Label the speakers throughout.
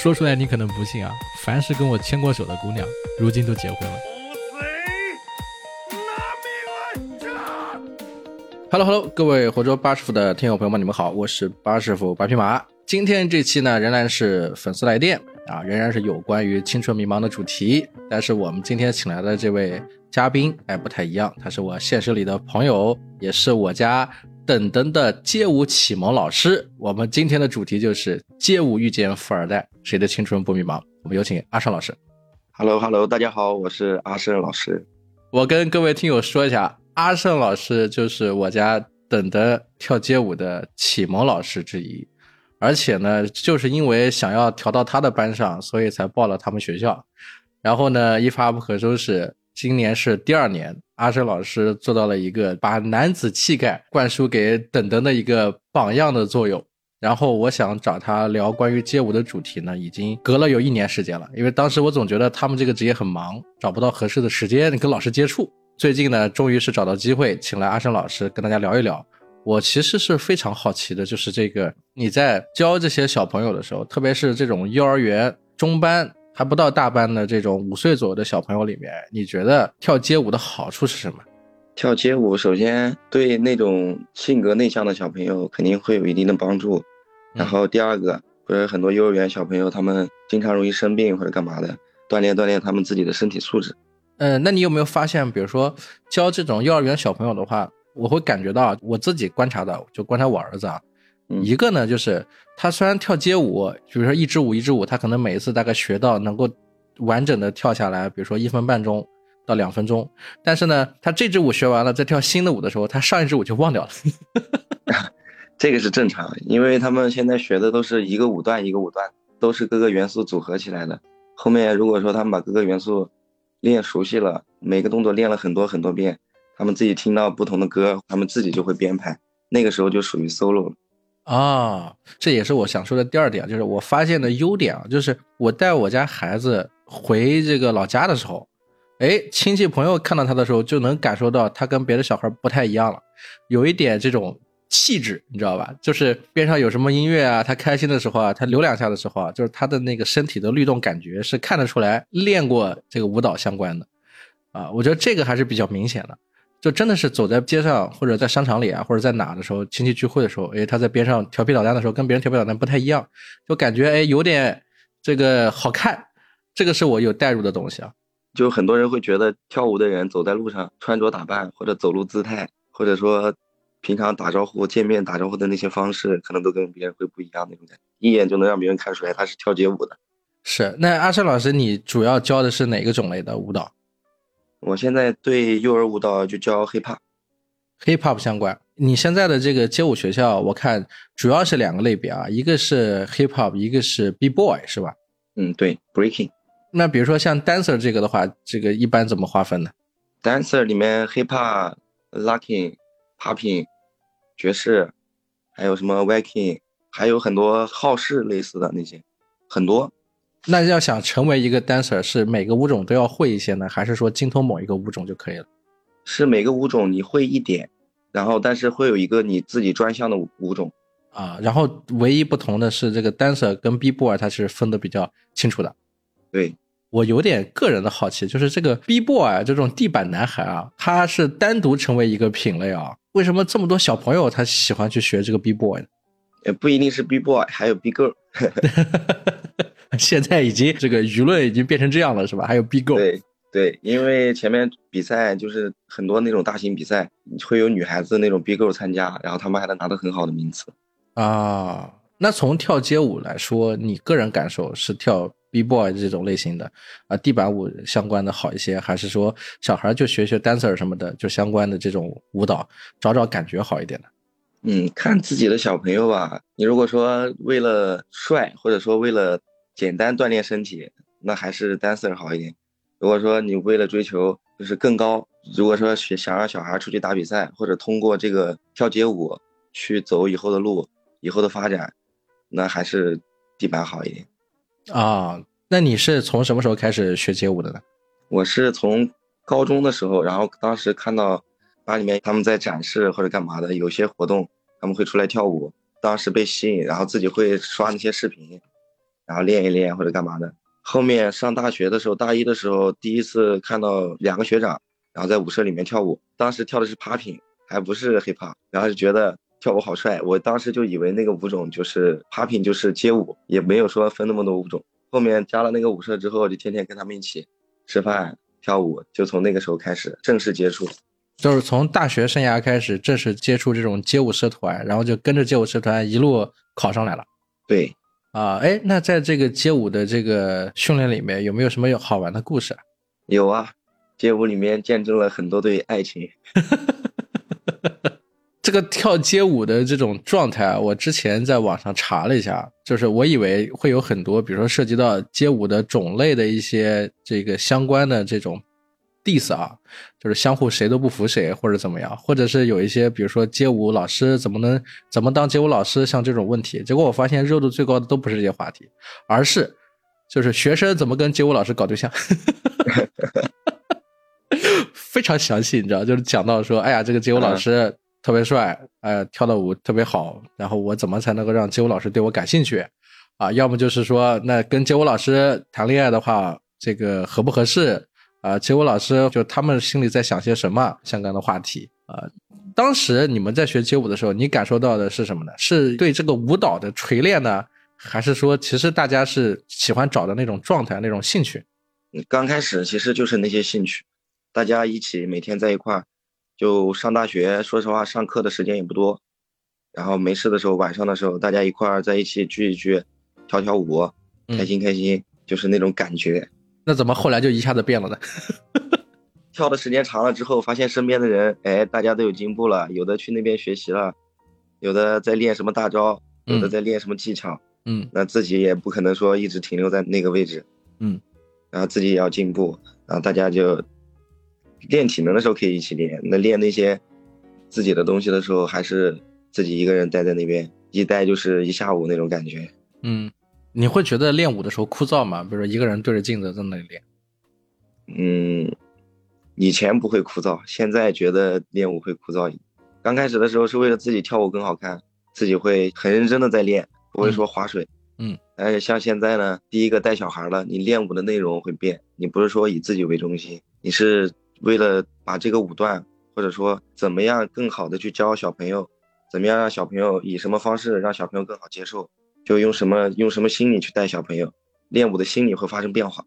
Speaker 1: 说出来你可能不信啊，凡是跟我牵过手的姑娘，如今都结婚了。Hello Hello，各位活捉八师傅的听友朋友们，你们好，我是八师傅八匹马。今天这期呢，仍然是粉丝来电啊，仍然是有关于青春迷茫的主题。但是我们今天请来的这位嘉宾，哎，不太一样，他是我现实里的朋友，也是我家等等的街舞启蒙老师。我们今天的主题就是街舞遇见富二代，谁的青春不迷茫？我们有请阿胜老师。
Speaker 2: Hello Hello，大家好，我是阿胜老师。
Speaker 1: 我跟各位听友说一下，阿胜老师就是我家等等跳街舞的启蒙老师之一。而且呢，就是因为想要调到他的班上，所以才报了他们学校。然后呢，一发不可收拾，今年是第二年，阿生老师做到了一个把男子气概灌输给等等的一个榜样的作用。然后我想找他聊关于街舞的主题呢，已经隔了有一年时间了，因为当时我总觉得他们这个职业很忙，找不到合适的时间跟老师接触。最近呢，终于是找到机会，请来阿生老师跟大家聊一聊。我其实是非常好奇的，就是这个你在教这些小朋友的时候，特别是这种幼儿园中班还不到大班的这种五岁左右的小朋友里面，你觉得跳街舞的好处是什么？
Speaker 2: 跳街舞首先对那种性格内向的小朋友肯定会有一定的帮助，然后第二个，或者很多幼儿园小朋友他们经常容易生病或者干嘛的，锻炼锻炼他们自己的身体素质。
Speaker 1: 嗯，那你有没有发现，比如说教这种幼儿园小朋友的话？我会感觉到，我自己观察的，就观察我儿子啊，一个呢，就是他虽然跳街舞，比如说一支舞一支舞，他可能每一次大概学到能够完整的跳下来，比如说一分半钟到两分钟，但是呢，他这支舞学完了，再跳新的舞的时候，他上一支舞就忘掉了。
Speaker 2: 这个是正常，因为他们现在学的都是一个舞段一个舞段，都是各个元素组合起来的。后面如果说他们把各个元素练熟悉了，每个动作练了很多很多遍。他们自己听到不同的歌，他们自己就会编排，那个时候就属于 solo 了。
Speaker 1: 啊，这也是我想说的第二点，就是我发现的优点啊，就是我带我家孩子回这个老家的时候，哎，亲戚朋友看到他的时候，就能感受到他跟别的小孩不太一样了，有一点这种气质，你知道吧？就是边上有什么音乐啊，他开心的时候啊，他扭两下的时候啊，就是他的那个身体的律动感觉是看得出来练过这个舞蹈相关的，啊，我觉得这个还是比较明显的。就真的是走在街上，或者在商场里啊，或者在哪的时候，亲戚聚会的时候，哎，他在边上调皮捣蛋的时候，跟别人调皮捣蛋不太一样，就感觉哎有点这个好看，这个是我有代入的东西啊。
Speaker 2: 就很多人会觉得跳舞的人走在路上穿着打扮或者走路姿态，或者说平常打招呼见面打招呼的那些方式，可能都跟别人会不一样那种感觉，一眼就能让别人看出来他是跳街舞的。
Speaker 1: 是，那阿胜老师，你主要教的是哪个种类的舞蹈？
Speaker 2: 我现在对幼儿舞蹈就教 hip hop，hip
Speaker 1: hop 相关。你现在的这个街舞学校，我看主要是两个类别啊，一个是 hip hop，一个是 b boy，是吧？
Speaker 2: 嗯，对，breaking。
Speaker 1: 那比如说像 dancer 这个的话，这个一般怎么划分呢
Speaker 2: ？dancer 里面 hip hop、locking、popping、爵士，还有什么 viking，还有很多好事类似的那些，很多。
Speaker 1: 那要想成为一个 dancer，是每个舞种都要会一些呢，还是说精通某一个舞种就可以了？
Speaker 2: 是每个舞种你会一点，然后但是会有一个你自己专项的舞种
Speaker 1: 啊。然后唯一不同的是，这个 dancer 跟 b boy 它是分的比较清楚的。
Speaker 2: 对
Speaker 1: 我有点个人的好奇，就是这个 b boy 这种地板男孩啊，他是单独成为一个品类啊？为什么这么多小朋友他喜欢去学这个 b boy 呢？
Speaker 2: 也不一定是 b boy，还有 b girl。
Speaker 1: 现在已经这个舆论已经变成这样了，是吧？还有 B Go，
Speaker 2: 对对，因为前面比赛就是很多那种大型比赛，会有女孩子那种 B Go 参加，然后他们还能拿到很好的名次
Speaker 1: 啊。那从跳街舞来说，你个人感受是跳 B boy 这种类型的啊，地板舞相关的好一些，还是说小孩就学学 dancer 什么的，就相关的这种舞蹈，找找感觉好一点的？
Speaker 2: 嗯，看自己的小朋友吧。你如果说为了帅，或者说为了简单锻炼身体，那还是 dancer 好一点。如果说你为了追求就是更高，如果说想让小孩出去打比赛，或者通过这个跳街舞去走以后的路、以后的发展，那还是地板好一点。
Speaker 1: 啊，那你是从什么时候开始学街舞的呢？
Speaker 2: 我是从高中的时候，然后当时看到班里面他们在展示或者干嘛的，有些活动他们会出来跳舞，当时被吸引，然后自己会刷那些视频。然后练一练或者干嘛的。后面上大学的时候，大一的时候第一次看到两个学长，然后在舞社里面跳舞，当时跳的是 popping，还不是 hip hop，然后就觉得跳舞好帅，我当时就以为那个舞种就是 popping，就是街舞，也没有说分那么多舞种。后面加了那个舞社之后，就天天跟他们一起吃饭跳舞，就从那个时候开始正式接触。
Speaker 1: 就是从大学生涯开始正式接触这种街舞社团，然后就跟着街舞社团一路考上来了。
Speaker 2: 对，
Speaker 1: 啊，哎，那在这个街舞的这个训练里面，有没有什么有好玩的故事啊？
Speaker 2: 有啊，街舞里面见证了很多对爱情。
Speaker 1: 这个跳街舞的这种状态啊，我之前在网上查了一下，就是我以为会有很多，比如说涉及到街舞的种类的一些这个相关的这种 diss 啊，就是相互谁都不服谁或者怎么样，或者是有一些比如说街舞老师怎么能怎么当街舞老师，像这种问题，结果我发现热度最高的都不是这些话题，而是就是学生怎么跟街舞老师搞对象。非常详细，你知道，就是讲到说，哎呀，这个街舞老师特别帅，呃，跳的舞特别好，然后我怎么才能够让街舞老师对我感兴趣？啊，要么就是说，那跟街舞老师谈恋爱的话，这个合不合适？啊，街舞老师就他们心里在想些什么相关的话题啊？当时你们在学街舞的时候，你感受到的是什么呢？是对这个舞蹈的锤炼呢，还是说其实大家是喜欢找的那种状态、那种兴趣？
Speaker 2: 刚开始其实就是那些兴趣。大家一起每天在一块儿，就上大学。说实话，上课的时间也不多。然后没事的时候，晚上的时候，大家一块儿在一起聚一聚，跳跳舞，开心开心，就是那种感觉。
Speaker 1: 那怎么后来就一下子变了呢？
Speaker 2: 跳的时间长了之后，发现身边的人，哎，大家都有进步了。有的去那边学习了，有的在练什么大招，有的在练什么技巧。
Speaker 1: 嗯。
Speaker 2: 那自己也不可能说一直停留在那个位置。
Speaker 1: 嗯。
Speaker 2: 然后自己也要进步，然后大家就。练体能的时候可以一起练，那练那些自己的东西的时候，还是自己一个人待在那边，一待就是一下午那种感觉。
Speaker 1: 嗯，你会觉得练舞的时候枯燥吗？比如说一个人对着镜子在那里练。
Speaker 2: 嗯，以前不会枯燥，现在觉得练舞会枯燥。刚开始的时候是为了自己跳舞更好看，自己会很认真的在练，不会说划水。
Speaker 1: 嗯，
Speaker 2: 但是像现在呢，第一个带小孩了，你练舞的内容会变，你不是说以自己为中心，你是。为了把这个舞段，或者说怎么样更好的去教小朋友，怎么样让小朋友以什么方式让小朋友更好接受，就用什么用什么心理去带小朋友，练舞的心理会发生变化。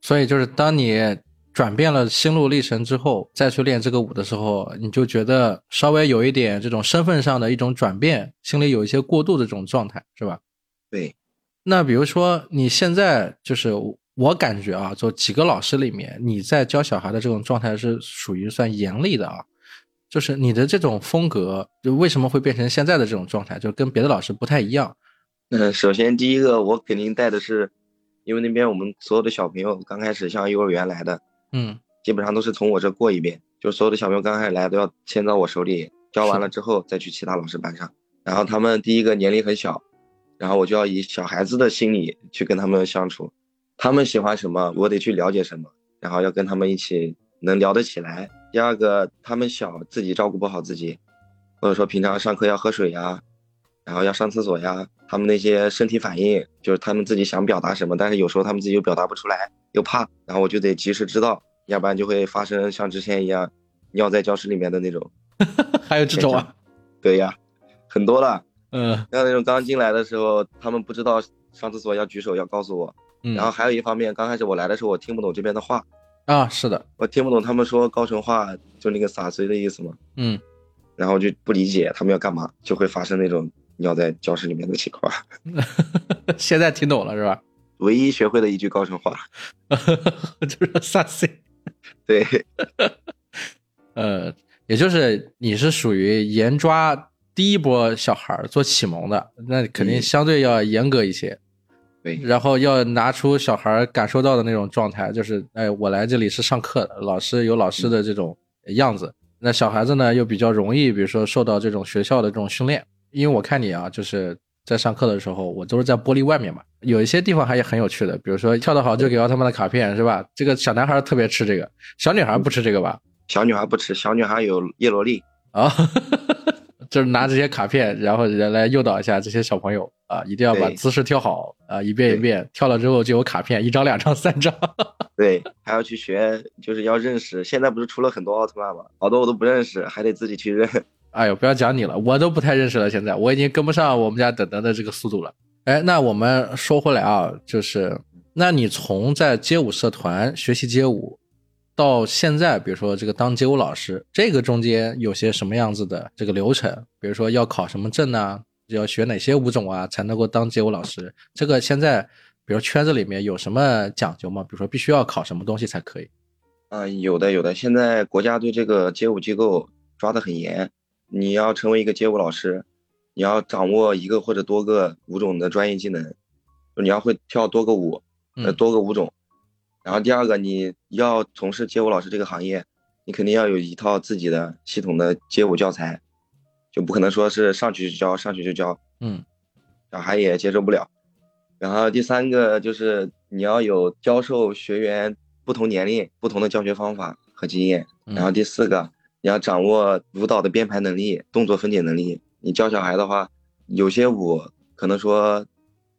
Speaker 1: 所以就是当你转变了心路历程之后，再去练这个舞的时候，你就觉得稍微有一点这种身份上的一种转变，心里有一些过度的这种状态，是吧？
Speaker 2: 对。
Speaker 1: 那比如说你现在就是。我感觉啊，就几个老师里面，你在教小孩的这种状态是属于算严厉的啊。就是你的这种风格，就为什么会变成现在的这种状态，就跟别的老师不太一样。
Speaker 2: 嗯，首先第一个，我肯定带的是，因为那边我们所有的小朋友刚开始像幼儿园来的，
Speaker 1: 嗯，
Speaker 2: 基本上都是从我这过一遍，就所有的小朋友刚开始来都要先到我手里教完了之后再去其他老师班上。然后他们第一个年龄很小，然后我就要以小孩子的心理去跟他们相处。他们喜欢什么，我得去了解什么，然后要跟他们一起能聊得起来。第二个，他们小，自己照顾不好自己，或者说平常上课要喝水呀，然后要上厕所呀，他们那些身体反应，就是他们自己想表达什么，但是有时候他们自己又表达不出来，又怕，然后我就得及时知道，要不然就会发生像之前一样尿在教室里面的那种。
Speaker 1: 还有这种啊？
Speaker 2: 对呀，很多了。
Speaker 1: 嗯，
Speaker 2: 像那种刚进来的时候，他们不知道上厕所要举手，要告诉我。嗯然后还有一方面，刚开始我来的时候，我听不懂这边的话，
Speaker 1: 啊，是的，
Speaker 2: 我听不懂他们说高淳话，就那个撒水的意思嘛，
Speaker 1: 嗯，
Speaker 2: 然后就不理解他们要干嘛，就会发生那种尿在教室里面的情况。
Speaker 1: 现在听懂了是吧？
Speaker 2: 唯一学会的一句高淳话，
Speaker 1: 就是洒水。
Speaker 2: 对，
Speaker 1: 呃，也就是你是属于严抓第一波小孩做启蒙的，那肯定相对要严格一些。
Speaker 2: 对，
Speaker 1: 然后要拿出小孩感受到的那种状态，就是哎，我来这里是上课的，老师有老师的这种样子。那小孩子呢，又比较容易，比如说受到这种学校的这种训练。因为我看你啊，就是在上课的时候，我都是在玻璃外面嘛，有一些地方还很有趣的，比如说跳得好就给奥特曼的卡片，是吧？这个小男孩特别吃这个，小女孩不吃这个吧？
Speaker 2: 小女孩不吃，小女孩有叶罗丽
Speaker 1: 啊。就是拿这些卡片，然后人来诱导一下这些小朋友啊，一定要把姿势跳好啊，一遍一遍跳了之后就有卡片，一张、两张、三张。
Speaker 2: 对，还要去学，就是要认识。现在不是出了很多奥特曼吗？好多我都不认识，还得自己去认。
Speaker 1: 哎呦，不要讲你了，我都不太认识了，现在我已经跟不上我们家等等的这个速度了。哎，那我们说回来啊，就是，那你从在街舞社团学习街舞，到现在，比如说这个当街舞老师，这个中间有些什么样子的这个流程？比如说要考什么证呢？要学哪些舞种啊，才能够当街舞老师？这个现在，比如圈子里面有什么讲究吗？比如说必须要考什么东西才可以？
Speaker 2: 啊、有的有的。现在国家对这个街舞机构抓得很严，你要成为一个街舞老师，你要掌握一个或者多个舞种的专业技能，你要会跳多个舞，呃，
Speaker 1: 嗯
Speaker 2: 多个舞种。然后第二个，你要从事街舞老师这个行业，你肯定要有一套自己的系统的街舞教材，就不可能说是上去就教，上去就教，
Speaker 1: 嗯
Speaker 2: 小孩也接受不了。然后第三个就是你要有教授学员不同年龄、不同的教学方法和经验。
Speaker 1: 嗯
Speaker 2: 然后第四个，你要掌握舞蹈的编排能力、动作分解能力。你教小孩的话，有些舞可能说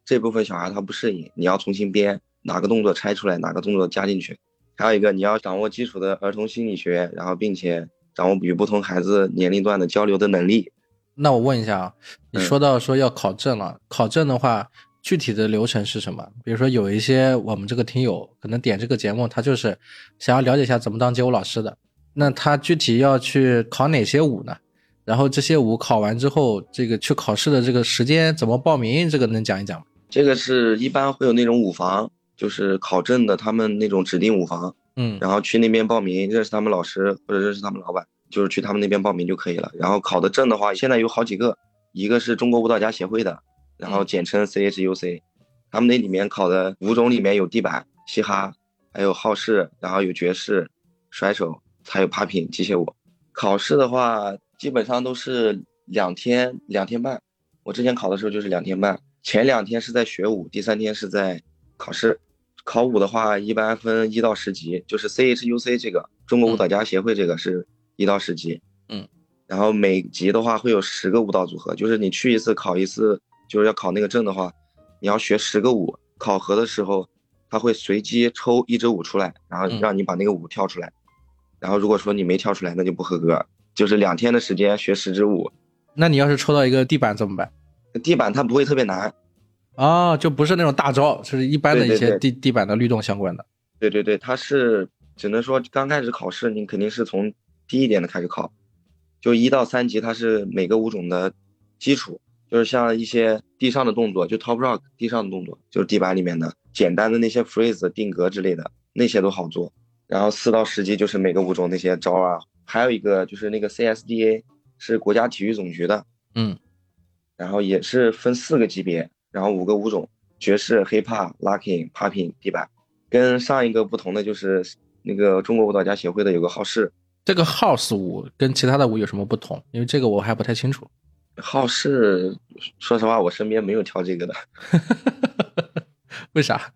Speaker 2: 这部分小孩他不适应，你要重新编，哪个动作拆出来，哪个动作加进去。还有一个，你要掌握基础的儿童心理学，然后并且掌握与不同孩子年龄段的交流的能力。
Speaker 1: 那我问一下啊，你
Speaker 2: 嗯
Speaker 1: 说到说要考证了，考证的话，具体的流程是什么？比如说有一些我们这个听友可能点这个节目，他就是想要了解一下怎么当街舞老师的，那他具体要去考哪些舞呢？然后这些舞考完之后，这个去考试的这个时间怎么报名？这个能讲一讲吗？
Speaker 2: 这个是一般会有那种舞房，就是考证的，他们那种指定舞房，
Speaker 1: 嗯
Speaker 2: 然后去那边报名，认识他们老师或者认识他们老板，就是去他们那边报名就可以了。然后考的证的话，现在有好几个，一个是中国舞蹈家协会的，然后简称 CHUC，他们那里面考的舞种里面有地板、嘻哈，还有浩式，然后有爵士、甩手，还有 popping 机械舞。考试的话，基本上都是两天两天半。我之前考的时候就是两天半，前两天是在学舞，第三天是在考试。考舞的话，一般分一到十级，就是 CHUC 这个中国舞蹈家协会这个是一到十级，
Speaker 1: 嗯，
Speaker 2: 然后每级的话会有十个舞蹈组合，就是你去一次考一次，就是要考那个证的话，你要学十个舞，考核的时候他会随机抽一支舞出来，然后
Speaker 1: 嗯
Speaker 2: 让你把那个舞跳出来，然后如果说你没跳出来，那就不合格，就是两天的时间学十支舞，
Speaker 1: 那你要是抽到一个地板怎么办？
Speaker 2: 地板它不会特别难，
Speaker 1: 哦，就不是那种大招，就是一般的一些地地板的律动相关的。
Speaker 2: 对对对，它是只能说刚开始考试，你肯定是从低一点的开始考，就一到三级，它是每个舞种的基础，就是像一些地上的动作，就 top rock 地上的动作，就是地板里面的简单的那些 freeze 定格之类的，那些都好做。然后四到十级就是每个舞种那些招啊，还有一个就是那个 CSDA 是国家体育总局的，
Speaker 1: 嗯
Speaker 2: 然后也是分四个级别，然后五个舞种：爵士、hiphop、locking、popping、地板。跟上一个不同的就是那个中国舞蹈家协会的有个浩式，
Speaker 1: 这个 house 舞跟其他的舞有什么不同？因为这个我还不太清楚。
Speaker 2: 浩式，说实话我身边没有跳这个的，
Speaker 1: 为啥？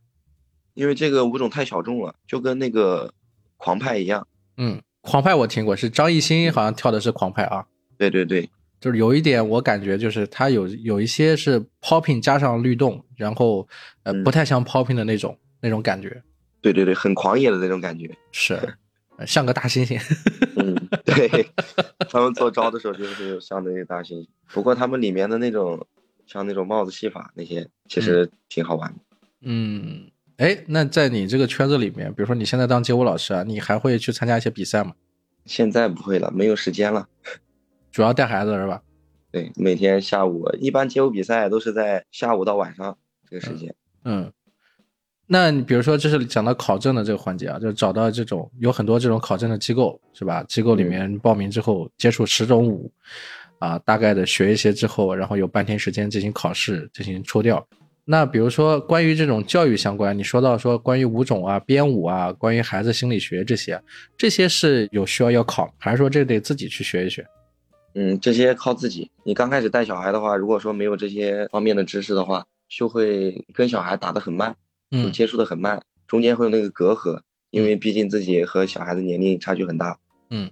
Speaker 2: 因为这个舞种太小众了，就跟那个狂派一样。
Speaker 1: 嗯，狂派我听过，是张艺兴好像跳的是狂派啊。
Speaker 2: 对对对，
Speaker 1: 就是有一点我感觉就是他有有一些是 popping 加上律动，然后呃
Speaker 2: 嗯
Speaker 1: 不太像 popping 的那种那种感觉，
Speaker 2: 对对对，很狂野的那种感觉。
Speaker 1: 是呃像个大猩猩。
Speaker 2: 嗯，对，他们做招的时候就是有像那个大猩猩，不过他们里面的那种像那种帽子戏法那些，其实挺好玩的。
Speaker 1: 嗯，哎，那在你这个圈子里面，比如说你现在当街舞老师啊，你还会去参加一些比赛吗？
Speaker 2: 现在不会了，没有时间了。
Speaker 1: 主要带孩子是吧？
Speaker 2: 对，每天下午一般街舞比赛都是在下午到晚上这个时间。
Speaker 1: 嗯，那你比如说，这是讲到考证的这个环节啊，就找到这种有很多这种考证的机构是吧？机构里面报名之后接触十种舞，啊，大概的学一些之后，然后有半天时间进行考试，进行抽调。那比如说关于这种教育相关，你说到说关于舞种啊、编舞啊、关于孩子心理学这些，这些是有需要要考，还是说这得自己去学一学？
Speaker 2: 嗯，这些靠自己。你刚开始带小孩的话，如果说没有这些方面的知识的话，就会跟小孩打得很慢，
Speaker 1: 嗯
Speaker 2: 接触的很慢，中间会有那个隔阂，因为毕竟自己和小孩子年龄差距很大。
Speaker 1: 嗯，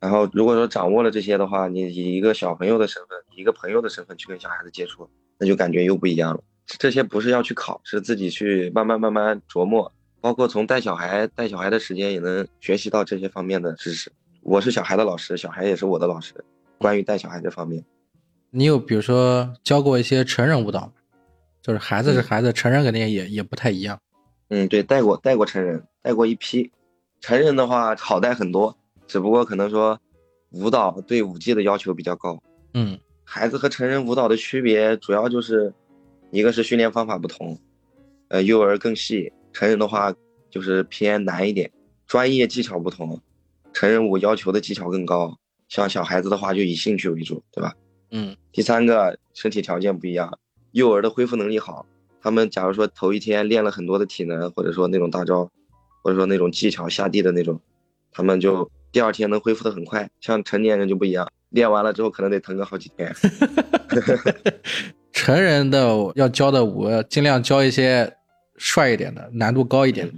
Speaker 2: 然后如果说掌握了这些的话，你以一个小朋友的身份，以一个朋友的身份去跟小孩子接触，那就感觉又不一样了。这些不是要去考，是自己去慢慢慢慢琢磨，包括从带小孩带小孩的时间也能学习到这些方面的知识。我是小孩的老师，小孩也是我的老师。关于带小孩这方面，
Speaker 1: 你有比如说教过一些成人舞蹈吗？就是孩子是孩子，成人肯定也也不太一样。
Speaker 2: 嗯，对，带过带过成人，带过一批。成人的话好带很多，只不过可能说舞蹈对舞技的要求比较高。
Speaker 1: 嗯，
Speaker 2: 孩子和成人舞蹈的区别主要就是一个是训练方法不同，呃，幼儿更细，成人的话就是偏难一点，专业技巧不同，成人舞要求的技巧更高，像小孩子的话就以兴趣为主，对吧？
Speaker 1: 嗯，
Speaker 2: 第三个身体条件不一样，幼儿的恢复能力好。他们假如说头一天练了很多的体能，或者说那种大招，或者说那种技巧下地的那种，他们就第二天能恢复的很快。像成年人就不一样，练完了之后可能得疼个好几天。
Speaker 1: 成人的要教的舞，尽量教一些帅一点的，难度高一点的。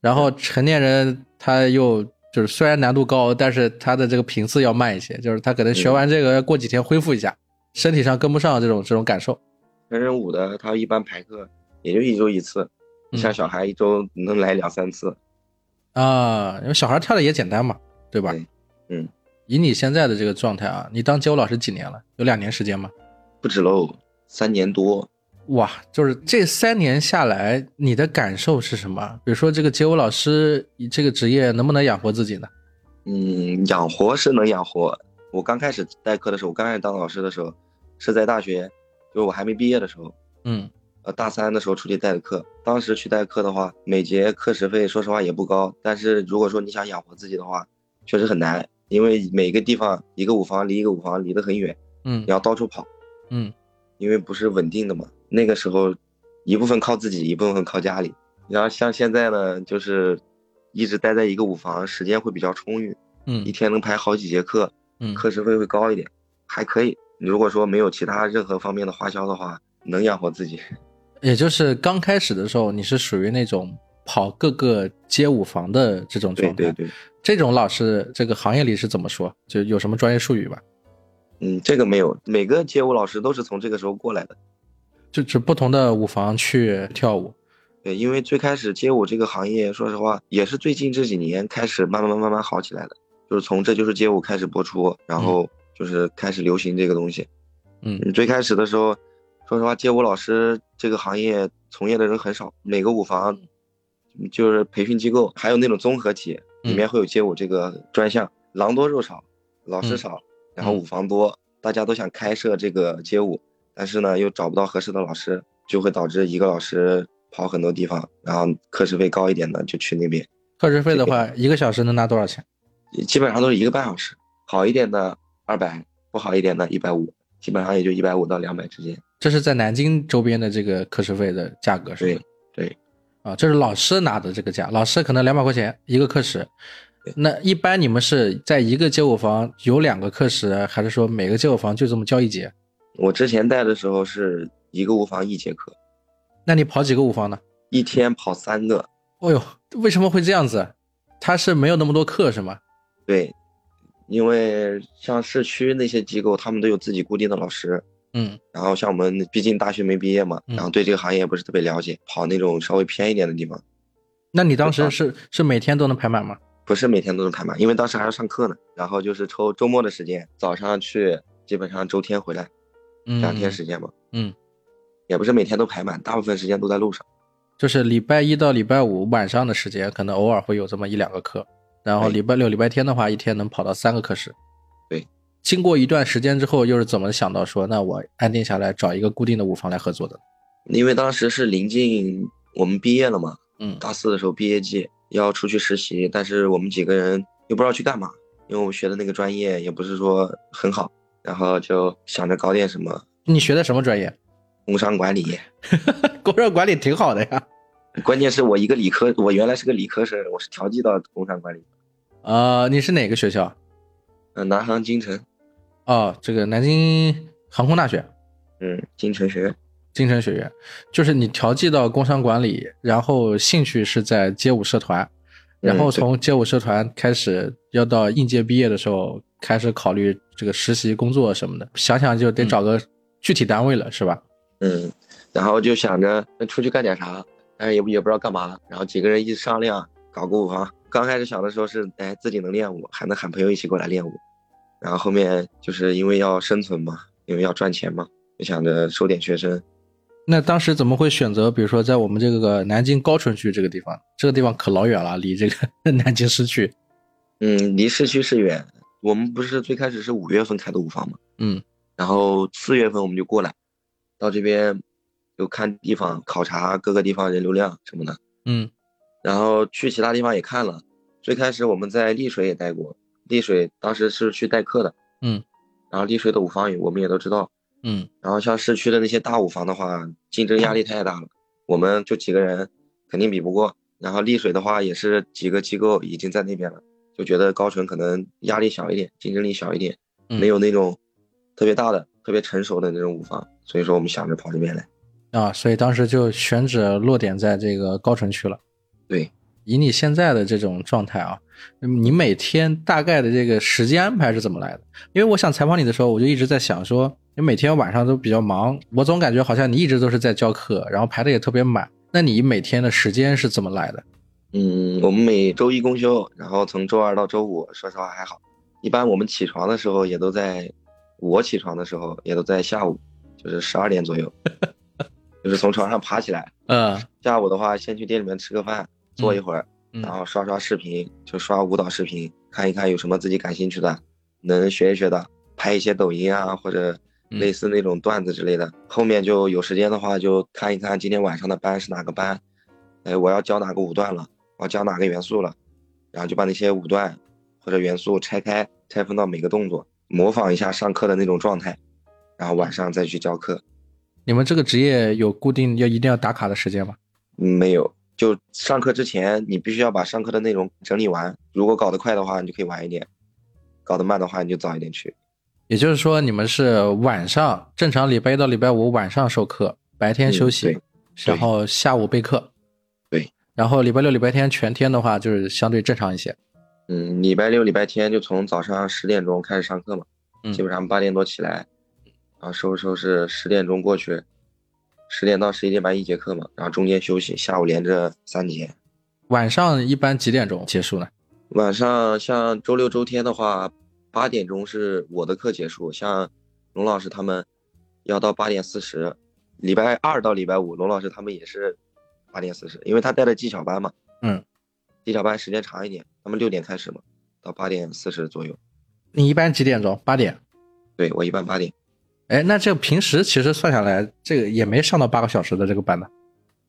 Speaker 1: 然后成年人他又就是虽然难度高，但是他的这个频次要慢一些，就是他可能学完这个过几天恢复一下，身体上跟不上这种这种感受。
Speaker 2: 成人舞的，他一般排课也就一周一次，像小孩一周能来两三次。
Speaker 1: 啊，因为小孩跳的也简单嘛，对吧？
Speaker 2: 嗯。
Speaker 1: 以你现在的这个状态啊，你当街舞老师几年了？有两年时间吗？
Speaker 2: 不止喽，三年多。
Speaker 1: 哇，就是这三年下来，你的感受是什么？比如说这个街舞老师这个职业能不能养活自己呢？
Speaker 2: 嗯，养活是能养活。我刚开始代课的时候，我刚开始当老师的时候，是在大学。就是我还没毕业的时候，
Speaker 1: 嗯，
Speaker 2: 呃，大三的时候出去代的课，当时去代课的话，每节课时费说实话也不高，但是如果说你想养活自己的话，确实很难，因为每个地方一个舞房离一个舞房离得很远，
Speaker 1: 嗯，
Speaker 2: 你要到处跑，
Speaker 1: 嗯，
Speaker 2: 因为不是稳定的嘛。那个时候，一部分靠自己，一部分靠家里。然后像现在呢，就是一直待在一个舞房，时间会比较充裕，
Speaker 1: 嗯，
Speaker 2: 一天能排好几节课，
Speaker 1: 嗯，
Speaker 2: 课时费会高一点，还可以。如果说没有其他任何方面的花销的话，能养活自己。
Speaker 1: 也就是刚开始的时候，你是属于那种跑各个街舞房的这种状态。
Speaker 2: 对对对，
Speaker 1: 这种老师这个行业里是怎么说？就有什么专业术语吧？
Speaker 2: 嗯，这个没有，每个街舞老师都是从这个时候过来的，
Speaker 1: 就指不同的舞房去跳舞。
Speaker 2: 对，因为最开始街舞这个行业，说实话也是最近这几年开始慢慢慢慢好起来的，就是从这就是街舞开始播出，然后。就是开始流行这个东西，
Speaker 1: 嗯，
Speaker 2: 最开始的时候，说实话，街舞老师这个行业从业的人很少，每个舞房就是培训机构，还有那种综合体里面会有街舞这个专项，狼多肉少，老师少，然后舞房多，大家都想开设这个街舞，但是呢又找不到合适的老师，就会导致一个老师跑很多地方，然后课时费高一点的就去那边。
Speaker 1: 课时费的话，一个小时能拿多少钱？
Speaker 2: 基本上都是一个半小时，好一点的。二百不好一点的，一百五，基本上也就一百五到两百之间。
Speaker 1: 这是在南京周边的这个课时费的价格，是
Speaker 2: 吧？对，
Speaker 1: 啊，这是老师拿的这个价，老师可能两百块钱一个课时。那一般你们是在一个街舞房有两个课时，还是说每个街舞房就这么教一节？
Speaker 2: 我之前带的时候是一个舞房一节课。
Speaker 1: 那你跑几个舞房呢？
Speaker 2: 一天跑三个。
Speaker 1: 哦呦，为什么会这样子？他是没有那么多课是吗？
Speaker 2: 对。因为像市区那些机构，他们都有自己固定的老师，
Speaker 1: 嗯，
Speaker 2: 然后像我们毕竟大学没毕业嘛，然后对这个行业也不是特别了解，跑那种稍微偏一点的地方。
Speaker 1: 那你当时是是每天都能排满吗？
Speaker 2: 不是每天都能排满，因为当时还要上课呢。然后就是抽周末的时间，早上去，基本上周天回来，两天时间嘛。
Speaker 1: 嗯，
Speaker 2: 也不是每天都排满，大部分时间都在路上。
Speaker 1: 就是礼拜一到礼拜五晚上的时间，可能偶尔会有这么一两个课。然后礼拜六、礼拜天的话，一天能跑到三个课时。
Speaker 2: 对，
Speaker 1: 经过一段时间之后，又是怎么想到说，那我安定下来找一个固定的舞房来合作的？
Speaker 2: 因为当时是临近我们毕业了嘛，
Speaker 1: 嗯，
Speaker 2: 大四的时候毕业季要出去实习，但是我们几个人又不知道去干嘛，因为我们学的那个专业也不是说很好，然后就想着搞点什么。
Speaker 1: 你学的什么专业？
Speaker 2: 工商管理。
Speaker 1: 工商管理挺好的呀。
Speaker 2: 关键是我一个理科，我原来是个理科生，我是调剂到工商管理。
Speaker 1: 呃，你是哪个学校？
Speaker 2: 呃，南航金城。
Speaker 1: 哦，这个南京航空大学。
Speaker 2: 嗯，金城学院。
Speaker 1: 京城学院，就是你调剂到工商管理，然后兴趣是在街舞社团，然后从街舞社团开始，要到应届毕业的时候，开始考虑这个实习工作什么的。想想就得找个具体单位了，是吧？
Speaker 2: 嗯，然后就想着出去干点啥，但是也也不知道干嘛。然后几个人一商量，搞个舞房。刚开始想的时候是，哎，自己能练舞，还能喊朋友一起过来练舞。然后后面就是因为要生存嘛，因为要赚钱嘛，就想着收点学生。
Speaker 1: 那当时怎么会选择，比如说在我们这个南京高淳区这个地方？这个地方可老远了，离这个 南京市区。
Speaker 2: 嗯，离市区是远。我们不是最开始是五月份开的五房嘛，
Speaker 1: 嗯
Speaker 2: 然后四月份我们就过来，到这边就看地方，考察各个地方人流量什么的。
Speaker 1: 嗯
Speaker 2: 然后去其他地方也看了。最开始我们在丽水也待过，丽水当时是去代课的，
Speaker 1: 嗯
Speaker 2: 然后丽水的五房也我们也都知道。
Speaker 1: 嗯
Speaker 2: 然后像市区的那些大五房的话，竞争压力太大了，我们就几个人肯定比不过。然后丽水的话也是几个机构已经在那边了，就觉得高淳可能压力小一点，竞争力小一点，
Speaker 1: 嗯
Speaker 2: 没有那种特别大的、特别成熟的那种五房，所以说我们想着跑这边来。
Speaker 1: 啊，所以当时就选址落点在这个高淳区了。
Speaker 2: 对，
Speaker 1: 以你现在的这种状态啊，嗯你每天大概的这个时间安排是怎么来的？因为我想采访你的时候，我就一直在想说，你每天晚上都比较忙，我总感觉好像你一直都是在教课，然后排的也特别满。那你每天的时间是怎么来的？
Speaker 2: 嗯，我们每周一公休，然后从周二到周五，说实话还好。一般我们起床的时候也都在，我起床的时候也都在下午，就是十二点左右，就是从床上爬起来。
Speaker 1: 嗯
Speaker 2: 下午的话，先去店里面吃个饭，坐一会儿，
Speaker 1: 嗯
Speaker 2: 然后刷刷视频，就刷舞蹈视频，看一看有什么自己感兴趣的，能学一学的，拍一些抖音啊，或者
Speaker 1: 嗯
Speaker 2: 类似那种段子之类的。后面就有时间的话，就看一看今天晚上的班是哪个班，哎，我要教哪个舞段了，我要教哪个元素了，然后就把那些舞段或者元素拆开，拆分到每个动作，模仿一下上课的那种状态，然后晚上再去教课。
Speaker 1: 你们这个职业有固定要一定要打卡的时间吗？
Speaker 2: 嗯没有，就上课之前你必须要把上课的内容整理完。如果搞得快的话，你就可以晚一点；搞得慢的话，你就早一点去。
Speaker 1: 也就是说，你们是晚上正常礼拜一到礼拜五晚上授课，白天休息，
Speaker 2: 嗯
Speaker 1: 然后下午备课。
Speaker 2: 对，
Speaker 1: 然后礼拜六、礼拜天全天的话，就是相对正常一些。
Speaker 2: 嗯，礼拜六、礼拜天就从早上十点钟开始上课嘛，
Speaker 1: 嗯
Speaker 2: 基本上八点多起来，然后收拾收拾，十点钟过去，十点到十一点半一节课嘛，然后中间休息，下午连着三节。
Speaker 1: 晚上一般几点钟结束呢？
Speaker 2: 晚上像周六周天的话，八点钟是我的课结束，像龙老师他们要到八点四十，礼拜二到礼拜五，龙老师他们也是八点四十，因为他带的技巧班嘛，
Speaker 1: 嗯，
Speaker 2: 技巧班时间长一点，他们六点开始嘛，到八点四十左右。
Speaker 1: 你一般几点钟？八点。
Speaker 2: 对我一般八点，
Speaker 1: 哎，那这平时其实算下来，这个也没上到八个小时的这个班呢，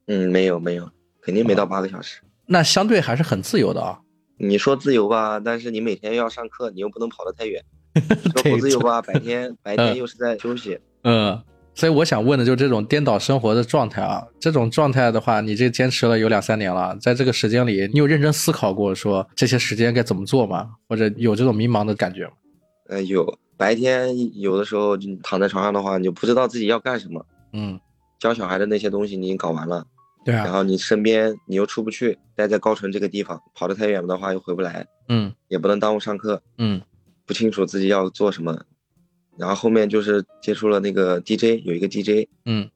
Speaker 2: 嗯，没有没有，肯定没到八个小时。
Speaker 1: 那相对还是很自由的啊。
Speaker 2: 你说自由吧，但是你每天要上课，你又不能跑得太远。说不自由吧，白天白天又是在休息。
Speaker 1: 嗯，所以我想问的就是这种颠倒生活的状态啊，这种状态的话，你这坚持了有两三年了，在这个时间里，你有认真思考过说这些时间该怎么做吗？或者有这种迷茫的感觉吗？
Speaker 2: 呃，有白天有的时候就躺在床上的话，你就不知道自己要干什么。
Speaker 1: 嗯，
Speaker 2: 教小孩的那些东西你已经搞完了，
Speaker 1: 对啊，
Speaker 2: 然后你身边你又出不去，待在高淳这个地方，跑得太远的话又回不来，
Speaker 1: 嗯。
Speaker 2: 也不能耽误上课，
Speaker 1: 嗯。
Speaker 2: 不清楚自己要做什么。然后后面就是接触了那个 DJ，有一个 DJ，
Speaker 1: 嗯。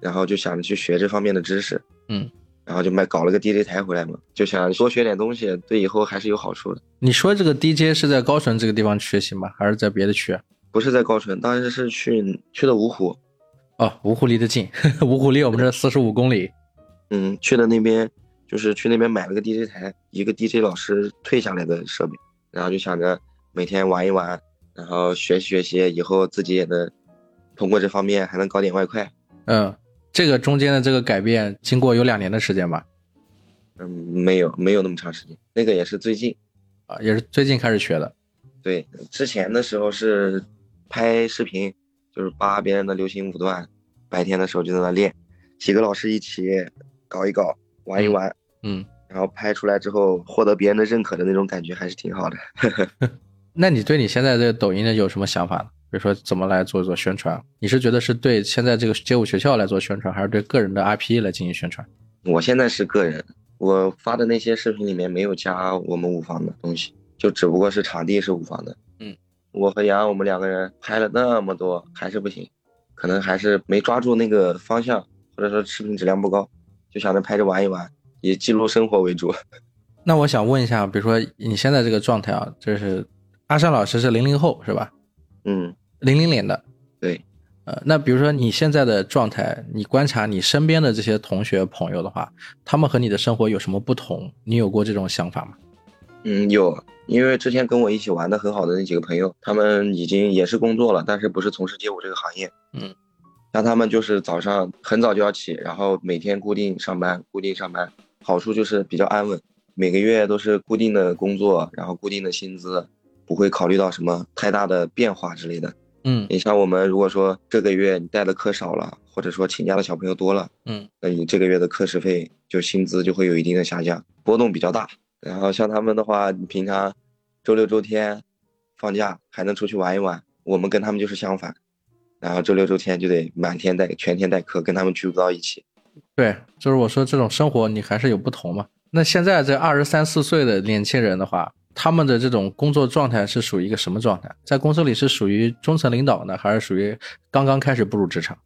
Speaker 2: 然后就想着去学这方面的知识，
Speaker 1: 嗯，
Speaker 2: 然后就买搞了个 DJ 台回来嘛，就想多学点东西，对以后还是有好处的。
Speaker 1: 你说这个 DJ 是在高淳这个地方学习吗？还是在别的区？
Speaker 2: 不是在高淳，当时是去去的芜湖，
Speaker 1: 哦，芜湖离得近，芜湖离我们这四十五公里。
Speaker 2: 嗯，去的那边就是去那边买了个 DJ 台，一个 DJ 老师退下来的设备，然后就想着每天玩一玩，然后学习学习，以后自己也能通过这方面还能搞点外快。
Speaker 1: 嗯，这个中间的这个改变，经过有两年的时间吧？
Speaker 2: 嗯，没有没有那么长时间，那个也是最近。
Speaker 1: 啊，也是最近开始学的。
Speaker 2: 对，之前的时候是拍视频，就是扒别人的流行舞段，白天的时候就在那练，几个老师一起搞一搞，玩一玩，
Speaker 1: 嗯，
Speaker 2: 然后拍出来之后获得别人的认可的那种感觉还是挺好的。
Speaker 1: 那你对你现在这个抖音的有什么想法呢？比如说怎么来做做宣传？你是觉得是对现在这个街舞学校来做宣传，还是对个人的 IP 来进行宣传？
Speaker 2: 我现在是个人，我发的那些视频里面没有加我们舞房的东西，就只不过是场地是舞房的。
Speaker 1: 嗯，
Speaker 2: 我和杨我们两个人拍了那么多，还是不行，可能还是没抓住那个方向，或者说视频质量不高，就想着拍着玩一玩，以记录生活为主。
Speaker 1: 那我想问一下，比如说你现在这个状态啊，就是阿山老师是零零后是吧？
Speaker 2: 嗯，
Speaker 1: 零零年的。
Speaker 2: 对。
Speaker 1: 呃，那比如说你现在的状态，你观察你身边的这些同学朋友的话，他们和你的生活有什么不同？你有过这种想法吗？
Speaker 2: 嗯，有，因为之前跟我一起玩的很好的那几个朋友，他们已经也是工作了，但是不是从事街舞这个行业。
Speaker 1: 嗯，
Speaker 2: 像他们就是早上很早就要起，然后每天固定上班，固定上班，好处就是比较安稳，每个月都是固定的工作，然后固定的薪资，不会考虑到什么太大的变化之类的。
Speaker 1: 嗯，
Speaker 2: 你像我们，如果说这个月你带的课少了，或者说请假的小朋友多了，
Speaker 1: 嗯，
Speaker 2: 那你这个月的课时费就薪资就会有一定的下降，波动比较大。然后像他们的话，你平常周六周天放假还能出去玩一玩，我们跟他们就是相反，然后周六周天就得满天带全天带课，跟他们聚不到一起。
Speaker 1: 对，就是我说这种生活你还是有不同嘛。那现在这二十三四岁的年轻人的话。他们的这种工作状态是属于一个什么状态？在公司里是属于中层领导呢，还是属于刚刚开始步入职场？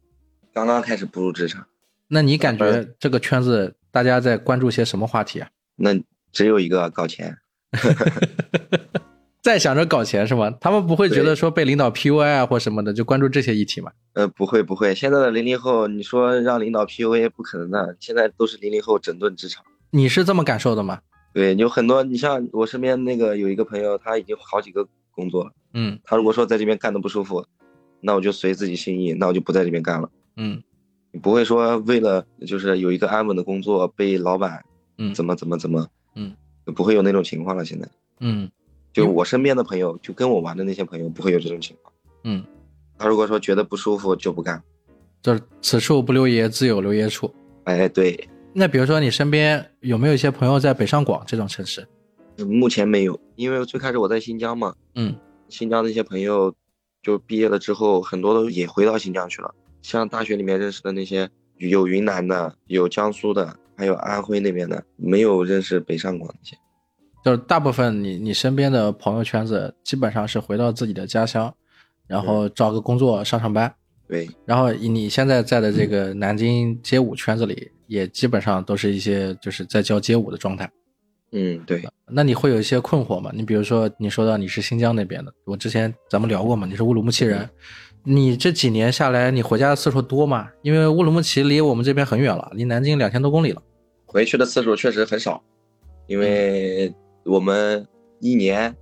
Speaker 2: 刚刚开始步入职场。
Speaker 1: 那你感觉这个圈子大家在关注些什么话题啊？
Speaker 2: 那只有一个搞钱，
Speaker 1: 在想着搞钱是吗？他们不会觉得说被领导 PUA 啊或什么的，就关注这些议题吗？
Speaker 2: 呃，不会不会，现在的零零后，你说让领导 PUA 不可能的，现在都是零零后整顿职场。
Speaker 1: 你是这么感受的吗？
Speaker 2: 对，有很多，你像我身边那个有一个朋友，他已经好几个工作了。
Speaker 1: 嗯，
Speaker 2: 他如果说在这边干的不舒服，那我就随自己心意，那我就不在这边干了。
Speaker 1: 嗯，
Speaker 2: 你不会说为了就是有一个安稳的工作被老板，
Speaker 1: 嗯，
Speaker 2: 怎么怎么怎么，
Speaker 1: 嗯，
Speaker 2: 不会有那种情况了。现在，
Speaker 1: 嗯，
Speaker 2: 就我身边的朋友，就跟我玩的那些朋友，不会有这种情况。
Speaker 1: 嗯，
Speaker 2: 他如果说觉得不舒服就不干，
Speaker 1: 就是此处不留爷，自有留爷处。
Speaker 2: 哎，对。
Speaker 1: 那比如说你身边有没有一些朋友在北上广这种城市？
Speaker 2: 目前没有，因为最开始我在新疆嘛。
Speaker 1: 嗯，
Speaker 2: 新疆那些朋友，就毕业了之后，很多都也回到新疆去了。像大学里面认识的那些，有云南的，有江苏的，还有安徽那边的，没有认识北上广那些。
Speaker 1: 就是大部分你你身边的朋友圈子，基本上是回到自己的家乡，然后找个工作上上班。
Speaker 2: 对。
Speaker 1: 然后你现在在的这个南京街舞圈子里。也基本上都是一些就是在教街舞的状态，
Speaker 2: 嗯，对。
Speaker 1: 那你会有一些困惑吗？你比如说，你说到你是新疆那边的，我之前咱们聊过嘛，你是乌鲁木齐人，你这几年下来，你回家的次数多吗？因为乌鲁木齐离我们这边很远了，离南京两千多公里了。
Speaker 2: 回去的次数确实很少，因为我们一年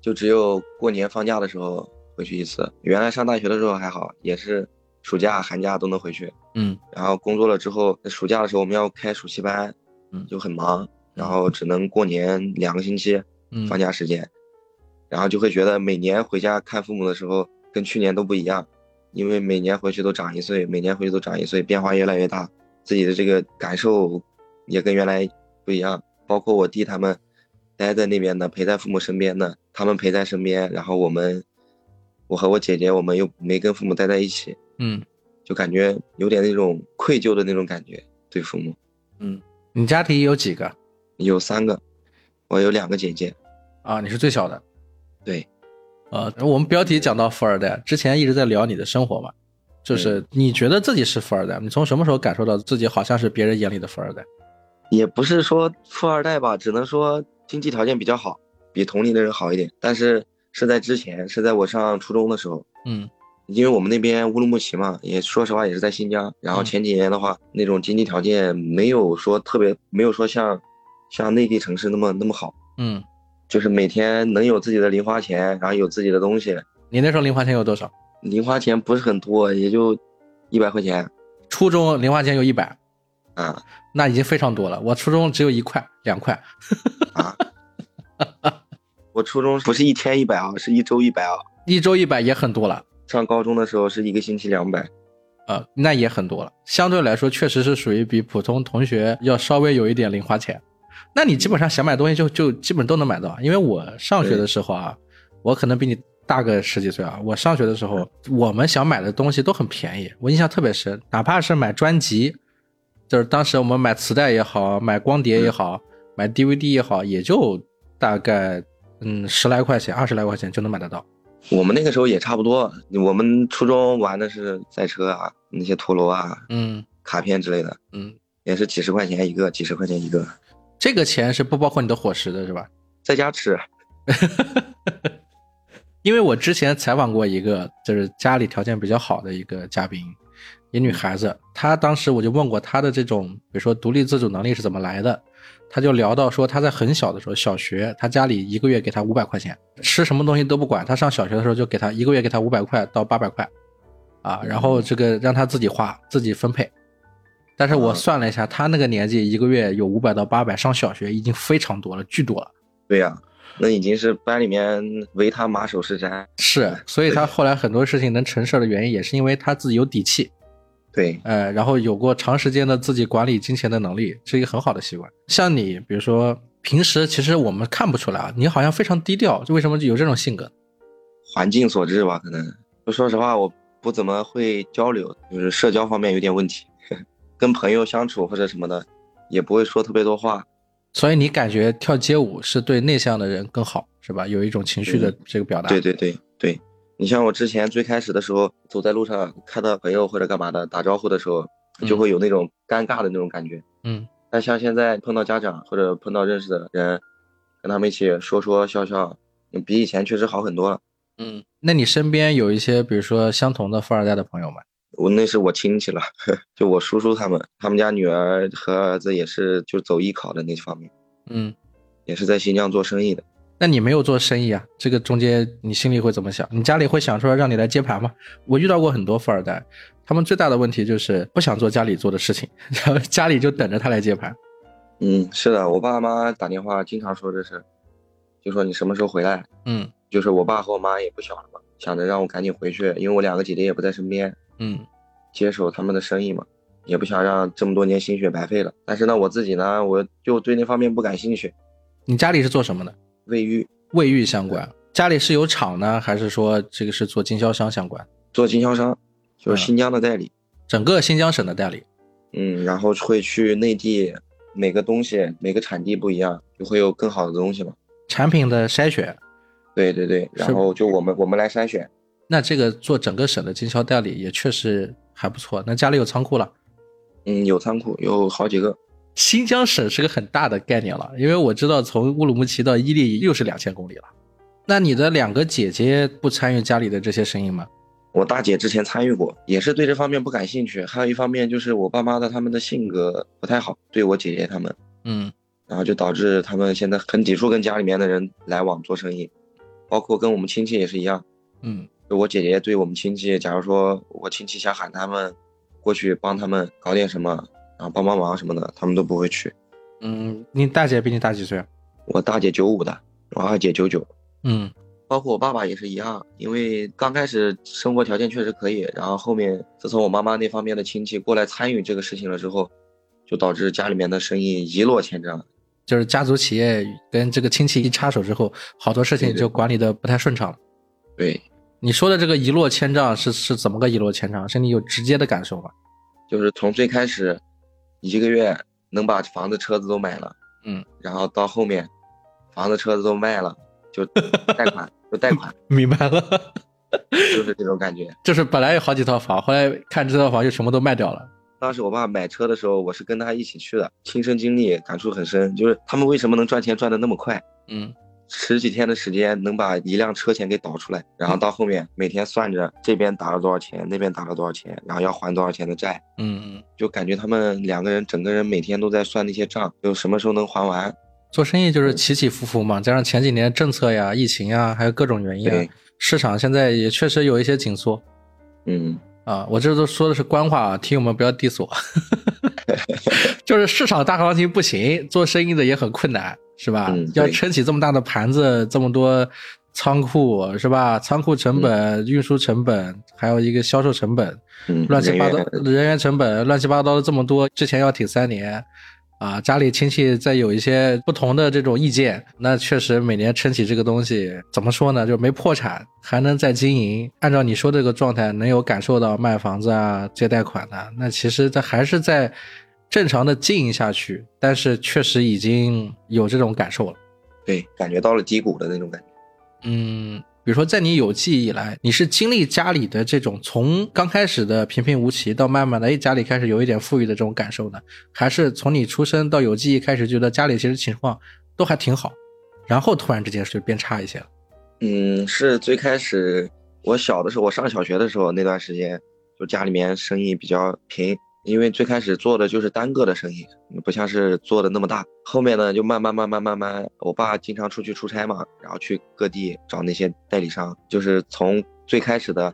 Speaker 2: 就只有过年放假的时候回去一次。原来上大学的时候还好，也是。暑假、寒假都能回去，
Speaker 1: 嗯，
Speaker 2: 然后工作了之后，暑假的时候我们要开暑期班，
Speaker 1: 嗯，
Speaker 2: 就很忙，然后只能过年两个星期放假时间，然后就会觉得每年回家看父母的时候跟去年都不一样，因为每年回去都长一岁，每年回去都长一岁，变化越来越大，自己的这个感受也跟原来不一样。包括我弟他们待在那边的，陪在父母身边的，他们陪在身边，然后我们，我和我姐姐，我们又没跟父母待在一起。
Speaker 1: 嗯，
Speaker 2: 就感觉有点那种愧疚的那种感觉，对父母。
Speaker 1: 嗯，你家庭有几个？
Speaker 2: 有三个，我有两个姐姐。
Speaker 1: 啊，你是最小的。
Speaker 2: 对。
Speaker 1: 呃，我们标题讲到富二代，之前一直在聊你的生活嘛，就是你觉得自己是富二代？你从什么时候感受到自己好像是别人眼里的富二代？
Speaker 2: 也不是说富二代吧，只能说经济条件比较好，比同龄的人好一点。但是是在之前，是在我上初中的时候。
Speaker 1: 嗯。
Speaker 2: 因为我们那边乌鲁木齐嘛，也说实话也是在新疆。然后前几年的话，那种经济条件没有说特别，没有说像像内地城市那么那么好。
Speaker 1: 嗯，
Speaker 2: 就是每天能有自己的零花钱，然后有自己的东西。
Speaker 1: 你那时候零花钱有多少？
Speaker 2: 零花钱不是很多，也就一百块钱。
Speaker 1: 初中零花钱有一百，
Speaker 2: 啊，
Speaker 1: 那已经非常多了。我初中只有一块、两块。
Speaker 2: 啊，我初中不是一天一百啊，是一周一百啊。
Speaker 1: 一周一百也很多了。
Speaker 2: 上高中的时候是一个星期两百，
Speaker 1: 呃，那也很多了。相对来说，确实是属于比普通同学要稍微有一点零花钱。那你基本上想买东西就就基本都能买到。因为我上学的时候啊，我可能比你大个十几岁啊。我上学的时候，我们想买的东西都很便宜。我印象特别深，哪怕是买专辑，就是当时我们买磁带也好，买光碟也好，买 DVD 也好，也就大概嗯十来块钱、二十来块钱就能买得到。
Speaker 2: 我们那个时候也差不多，我们初中玩的是赛车啊，那些陀螺啊、
Speaker 1: 嗯
Speaker 2: 卡片之类的，
Speaker 1: 嗯，
Speaker 2: 也是几十块钱一个，几十块钱一个，
Speaker 1: 这个钱是不包括你的伙食的，是吧？
Speaker 2: 在家吃。
Speaker 1: 因为我之前采访过一个，就是家里条件比较好的一个嘉宾，一女孩子，她当时我就问过她的这种，比如说独立自主能力是怎么来的，她就聊到说他在很小的时候，小学，他家里一个月给他五百块钱，吃什么东西都不管，他上小学的时候就给他一个月给他五百块到八百块，啊，然后这个让他自己花，自己分配。但是我算了一下，他那个年纪一个月有五百到八百，上小学已经非常多了，巨多了。
Speaker 2: 对呀、那已经是班里面唯他马首是瞻。
Speaker 1: 是，所以他后来很多事情能成事的原因，也是因为他自己有底气，
Speaker 2: 对，
Speaker 1: 呃，然后有过长时间的自己管理金钱的能力，是一个很好的习惯。像你，比如说平时其实我们看不出来啊，你好像非常低调，就为什么有这种性格？
Speaker 2: 环境所致吧，可能。就说实话，我不怎么会交流，就是社交方面有点问题，跟朋友相处或者什么的，也不会说特别多话。
Speaker 1: 所以你感觉跳街舞是对内向的人更好，是吧？有一种情绪的这个表达。
Speaker 2: 对对对对，你像我之前最开始的时候，走在路上看到朋友或者干嘛的打招呼的时候，就会有那种尴尬的那种感觉。
Speaker 1: 嗯
Speaker 2: 但像现在碰到家长或者碰到认识的人，跟他们一起说说笑笑，比以前确实好很多了。
Speaker 1: 嗯。那你身边有一些，比如说相同的富二代的朋友吗？
Speaker 2: 我那是我亲戚了，就我叔叔他们，他们家女儿和儿子也是就走艺考的那方面，
Speaker 1: 嗯。
Speaker 2: 也是在新疆做生意的。
Speaker 1: 那你没有做生意啊？这个中间你心里会怎么想？你家里会想说让你来接盘吗？我遇到过很多富二代，他们最大的问题就是不想做家里做的事情，然后家里就等着他来接盘。
Speaker 2: 嗯，是的，我爸妈打电话经常说这事，就说你什么时候回来？
Speaker 1: 嗯
Speaker 2: 就是我爸和我妈也不小了嘛，想着让我赶紧回去，因为我两个姐姐也不在身边，
Speaker 1: 嗯
Speaker 2: 接手他们的生意嘛，也不想让这么多年心血白费了。但是呢，我自己呢，我就对那方面不感兴趣。
Speaker 1: 你家里是做什么的？
Speaker 2: 卫浴
Speaker 1: 卫浴相关。家里是有厂呢，还是说这个是做经销商相关？
Speaker 2: 做经销商，就是新疆的代理，
Speaker 1: 整个新疆省的代理。
Speaker 2: 嗯，然后会去内地，每个东西每个产地不一样，就会有更好的东西嘛。
Speaker 1: 产品的筛选，
Speaker 2: 对对对，然后就我们我们来筛选。
Speaker 1: 那这个做整个省的经销代理也确实还不错。那家里有仓库了？
Speaker 2: 嗯，有仓库，有好几个。
Speaker 1: 新疆省是个很大的概念了，因为我知道从乌鲁木齐到伊犁又是两千公里了。那你的两个姐姐不参与家里的这些生意吗？
Speaker 2: 我大姐之前参与过，也是对这方面不感兴趣。还有一方面就是我爸妈的他们的性格不太好，对我姐姐他们，
Speaker 1: 嗯
Speaker 2: 然后就导致他们现在很抵触跟家里面的人来往做生意，包括跟我们亲戚也是一样。
Speaker 1: 嗯
Speaker 2: 就我姐姐对我们亲戚，假如说我亲戚想喊他们过去帮他们搞点什么，然后帮帮忙什么的，他们都不会去。
Speaker 1: 嗯，你大姐比你大几岁？啊
Speaker 2: 我大姐九五的，我二姐九九，
Speaker 1: 嗯
Speaker 2: 包括我爸爸也是一样，因为刚开始生活条件确实可以，然后后面自从我妈妈那方面的亲戚过来参与这个事情了之后，就导致家里面的生意一落千丈。
Speaker 1: 就是家族企业跟这个亲戚一插手之后，好多事情就管理的不太顺畅了。
Speaker 2: 对，
Speaker 1: 你说的这个一落千丈是是怎么个一落千丈？是你有直接的感受吗？
Speaker 2: 就是从最开始一个月能把房子、车子都买了，
Speaker 1: 嗯，
Speaker 2: 然后到后面房子、车子都卖了，就贷款，就贷款，
Speaker 1: 明白了，
Speaker 2: 就是这种感觉。
Speaker 1: 就是本来有好几套房，后来看这套房就全部都卖掉了。
Speaker 2: 当时我爸买车的时候，我是跟他一起去的，亲身经历感触很深，就是他们为什么能赚钱赚的那么快？
Speaker 1: 嗯
Speaker 2: 十几天的时间能把一辆车钱给导出来，然后到后面每天算着这边打了多少钱，那边打了多少钱，然后要还多少钱的债，
Speaker 1: 嗯嗯，
Speaker 2: 就感觉他们两个人整个人每天都在算那些账，就什么时候能还完。
Speaker 1: 做生意就是起起伏伏嘛，加上前几年政策呀、疫情呀，还有各种原因市场现在也确实有一些紧缩
Speaker 2: 嗯，
Speaker 1: 啊。我这都说的是官话啊，听友们不要 diss 我。就是市场大行情不行，做生意的也很困难，是吧？
Speaker 2: 嗯
Speaker 1: 要撑起这么大的盘子，这么多仓库，是吧？仓库成本、运输成本，还有一个销售成本，
Speaker 2: 嗯，
Speaker 1: 乱七八糟
Speaker 2: 人员
Speaker 1: 人员成本乱七八糟的这么多，之前要挺三年，啊，家里亲戚再有一些不同的这种意见，那确实每年撑起这个东西，怎么说呢？就没破产，还能再经营。按照你说这个状态，能有感受到卖房子啊、借贷款的，那其实这还是在正常的经营下去，但是确实已经有这种感受了。
Speaker 2: 对，感觉到了低谷的那种感觉。
Speaker 1: 嗯，比如说在你有记忆以来，你是经历家里的这种从刚开始的平平无奇，到慢慢的哎家里开始有一点富裕的这种感受呢，还是从你出生到有记忆开始觉得家里其实情况都还挺好，然后突然之间就变差一些了？
Speaker 2: 嗯，是最开始我小的时候，我上小学的时候那段时间，就家里面生意比较平，因为最开始做的就是单个的生意，不像是做的那么大。后面呢，就慢慢慢慢慢慢，我爸经常出去出差嘛，然后去各地找那些代理商，就是从最开始的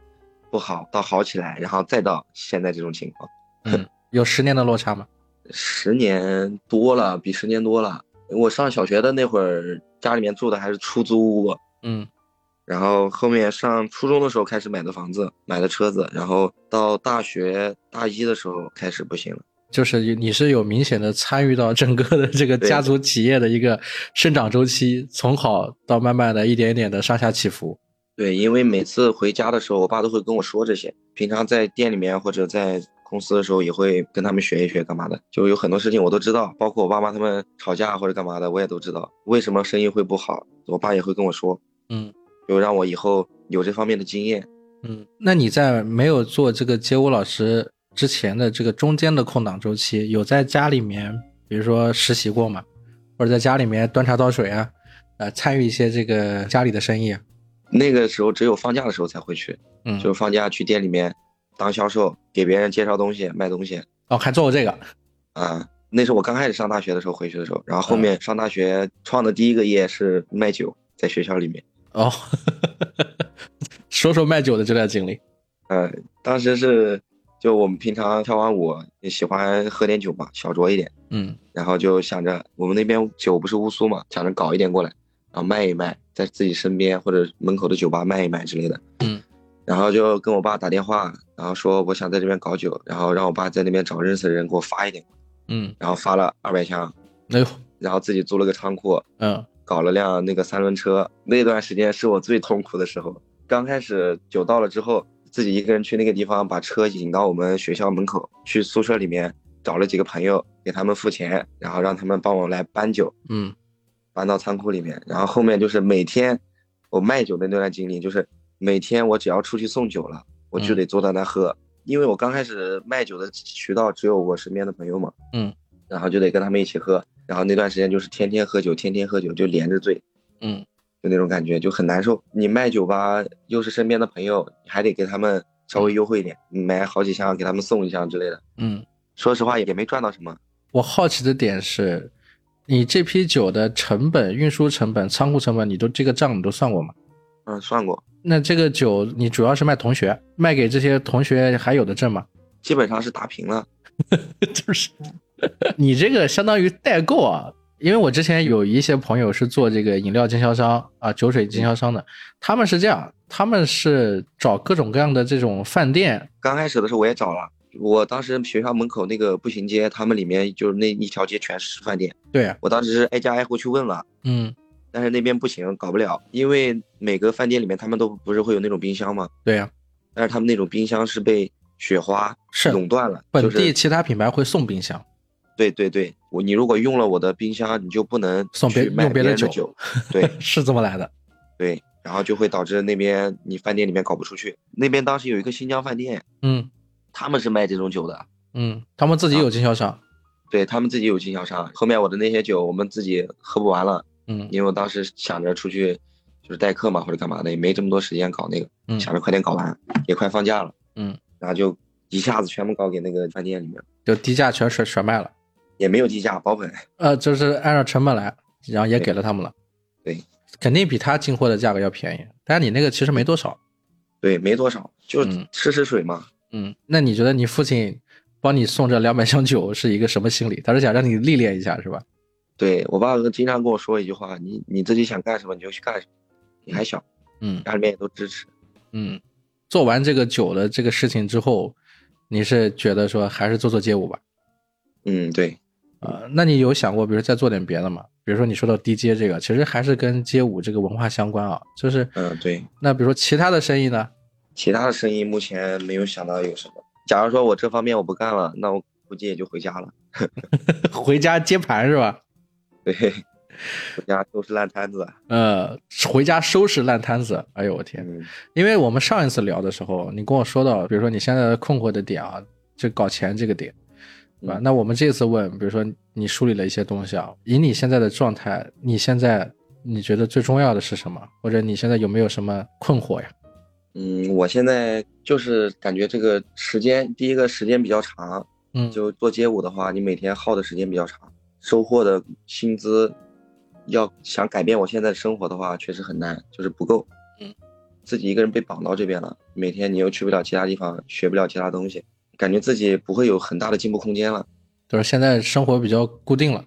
Speaker 2: 不好到好起来，然后再到现在这种情况。
Speaker 1: 嗯，有十年的落差吗？
Speaker 2: 十年多了，比十年多了。我上小学的那会儿，家里面住的还是出租屋。
Speaker 1: 嗯。
Speaker 2: 然后后面上初中的时候开始买的房子，买的车子，然后到大学大一的时候开始不行了。
Speaker 1: 就是你是有明显的参与到整个的这个家族企业的一个生长周期，从好到慢慢的一点一点的上下起伏。
Speaker 2: 对，因为每次回家的时候，我爸都会跟我说这些。平常在店里面或者在公司的时候，也会跟他们学一学干嘛的。就有很多事情我都知道，包括我爸妈他们吵架或者干嘛的，我也都知道。为什么生意会不好，我爸也会跟我说。
Speaker 1: 嗯。
Speaker 2: 就让我以后有这方面的经验。
Speaker 1: 嗯，那你在没有做这个街舞老师之前的这个中间的空档周期，有在家里面，比如说实习过吗？或者在家里面端茶倒水啊，呃，参与一些这个家里的生意啊？
Speaker 2: 那个时候只有放假的时候才会去，
Speaker 1: 嗯，
Speaker 2: 就是放假去店里面当销售，给别人介绍东西、卖东西。
Speaker 1: 哦，还做过这个？
Speaker 2: 啊，那是我刚开始上大学的时候回去的时候，然后后面上大学创的第一个业是卖酒，在学校里面。
Speaker 1: 哦，说说卖酒的这段经历。
Speaker 2: 嗯，当时是就我们平常跳完舞也喜欢喝点酒嘛，小酌一点。
Speaker 1: 嗯，
Speaker 2: 然后就想着我们那边酒不是乌苏嘛，想着搞一点过来，然后卖一卖，在自己身边或者门口的酒吧卖一卖之类的。
Speaker 1: 嗯，
Speaker 2: 然后就跟我爸打电话，然后说我想在这边搞酒，然后让我爸在那边找认识的人给我发一点。
Speaker 1: 嗯，
Speaker 2: 然后发了二百箱。
Speaker 1: 哎呦，
Speaker 2: 然后自己租了个仓库。
Speaker 1: 嗯。
Speaker 2: 搞了辆那个三轮车，那段时间是我最痛苦的时候。刚开始酒到了之后，自己一个人去那个地方，把车引到我们学校门口，去宿舍里面找了几个朋友，给他们付钱，然后让他们帮我来搬酒，
Speaker 1: 嗯，
Speaker 2: 搬到仓库里面。然后后面就是每天我卖酒的那段经历，就是每天我只要出去送酒了，我就得坐在那喝，因为我刚开始卖酒的渠道只有我身边的朋友嘛，
Speaker 1: 嗯，
Speaker 2: 然后就得跟他们一起喝。然后那段时间就是天天喝酒，天天喝酒就连着醉，
Speaker 1: 嗯，
Speaker 2: 就那种感觉就很难受。你卖酒吧又是身边的朋友，你还得给他们稍微优惠一点，买好几箱给他们送一箱之类的。
Speaker 1: 嗯，
Speaker 2: 说实话也没赚到什么。
Speaker 1: 我好奇的点是，你这批酒的成本、运输成本、仓库成本，你都这个账你都算过吗？
Speaker 2: 嗯，算过。
Speaker 1: 那这个酒你主要是卖同学，卖给这些同学还有的挣吗？
Speaker 2: 基本上是打平了，
Speaker 1: 就是。你这个相当于代购啊，因为我之前有一些朋友是做这个饮料经销商啊、酒水经销商的，他们是这样，他们是找各种各样的这种饭店。
Speaker 2: 刚开始的时候我也找了，我当时学校门口那个步行街，他们里面就是那一条街全是饭店。
Speaker 1: 对，
Speaker 2: 我当时是挨家挨户去问了，
Speaker 1: 嗯，
Speaker 2: 但是那边不行，搞不了，因为每个饭店里面他们都不是会有那种冰箱吗？
Speaker 1: 对呀，
Speaker 2: 但是他们那种冰箱是被雪花垄断了，
Speaker 1: 本地其他品牌会送冰箱。
Speaker 2: 对对对，我你如果用了我的冰箱，你就不能
Speaker 1: 送别用别
Speaker 2: 的
Speaker 1: 酒，
Speaker 2: 对，
Speaker 1: 是这么来的。
Speaker 2: 对，然后就会导致那边你饭店里面搞不出去。那边当时有一个新疆饭店，
Speaker 1: 嗯，
Speaker 2: 他们是卖这种酒的，
Speaker 1: 嗯，他们自己有经销商，
Speaker 2: 对他们自己有经销商。后面我的那些酒我们自己喝不完了，
Speaker 1: 嗯，
Speaker 2: 因为我当时想着出去就是代课嘛或者干嘛的，也没这么多时间搞那个，
Speaker 1: 嗯，
Speaker 2: 想着快点搞完，也快放假了，
Speaker 1: 嗯，
Speaker 2: 然后就一下子全部搞给那个饭店里面，
Speaker 1: 就低价全甩甩卖了。
Speaker 2: 也没有低价保本，
Speaker 1: 呃，就是按照成本来，然后也给了他们了。
Speaker 2: 对，
Speaker 1: 肯定比他进货的价格要便宜。但是你那个其实没多少。
Speaker 2: 对，没多少，就试试水嘛。
Speaker 1: 嗯，那你觉得你父亲帮你送这两百箱酒是一个什么心理？他是想让你历练一下，是吧？
Speaker 2: 对我爸经常跟我说一句话：“你你自己想干什么你就去干什么，你还小。”
Speaker 1: 嗯，
Speaker 2: 家里面也都支持。
Speaker 1: 嗯，做完这个酒的这个事情之后，你是觉得说还是做做街舞吧？
Speaker 2: 嗯，对。
Speaker 1: 呃，那你有想过，比如再做点别的吗？比如说你说到 DJ 这个，其实还是跟街舞这个文化相关啊。就是，
Speaker 2: 嗯，对。
Speaker 1: 那比如说其他的生意呢？
Speaker 2: 其他的生意目前没有想到有什么。假如说我这方面我不干了，那我估计也就回家了。
Speaker 1: 回家接盘是吧？
Speaker 2: 对，回家收拾烂摊子。
Speaker 1: 呃，回家收拾烂摊子。哎呦我天！
Speaker 2: 嗯
Speaker 1: 因为我们上一次聊的时候，你跟我说到，比如说你现在的困惑的点啊，就搞钱这个点，对吧？
Speaker 2: 嗯
Speaker 1: 那我们这次问，比如说你梳理了一些东西啊，以你现在的状态，你现在你觉得最重要的是什么？或者你现在有没有什么困惑呀？
Speaker 2: 嗯，我现在就是感觉这个时间，第一个时间比较长，
Speaker 1: 嗯，
Speaker 2: 就做街舞的话，你每天耗的时间比较长，收获的薪资，要想改变我现在的生活的话，确实很难，就是不够。
Speaker 1: 嗯，
Speaker 2: 自己一个人被绑到这边了，每天你又去不了其他地方，学不了其他东西，感觉自己不会有很大的进步空间了。
Speaker 1: 就是现在生活比较固定了，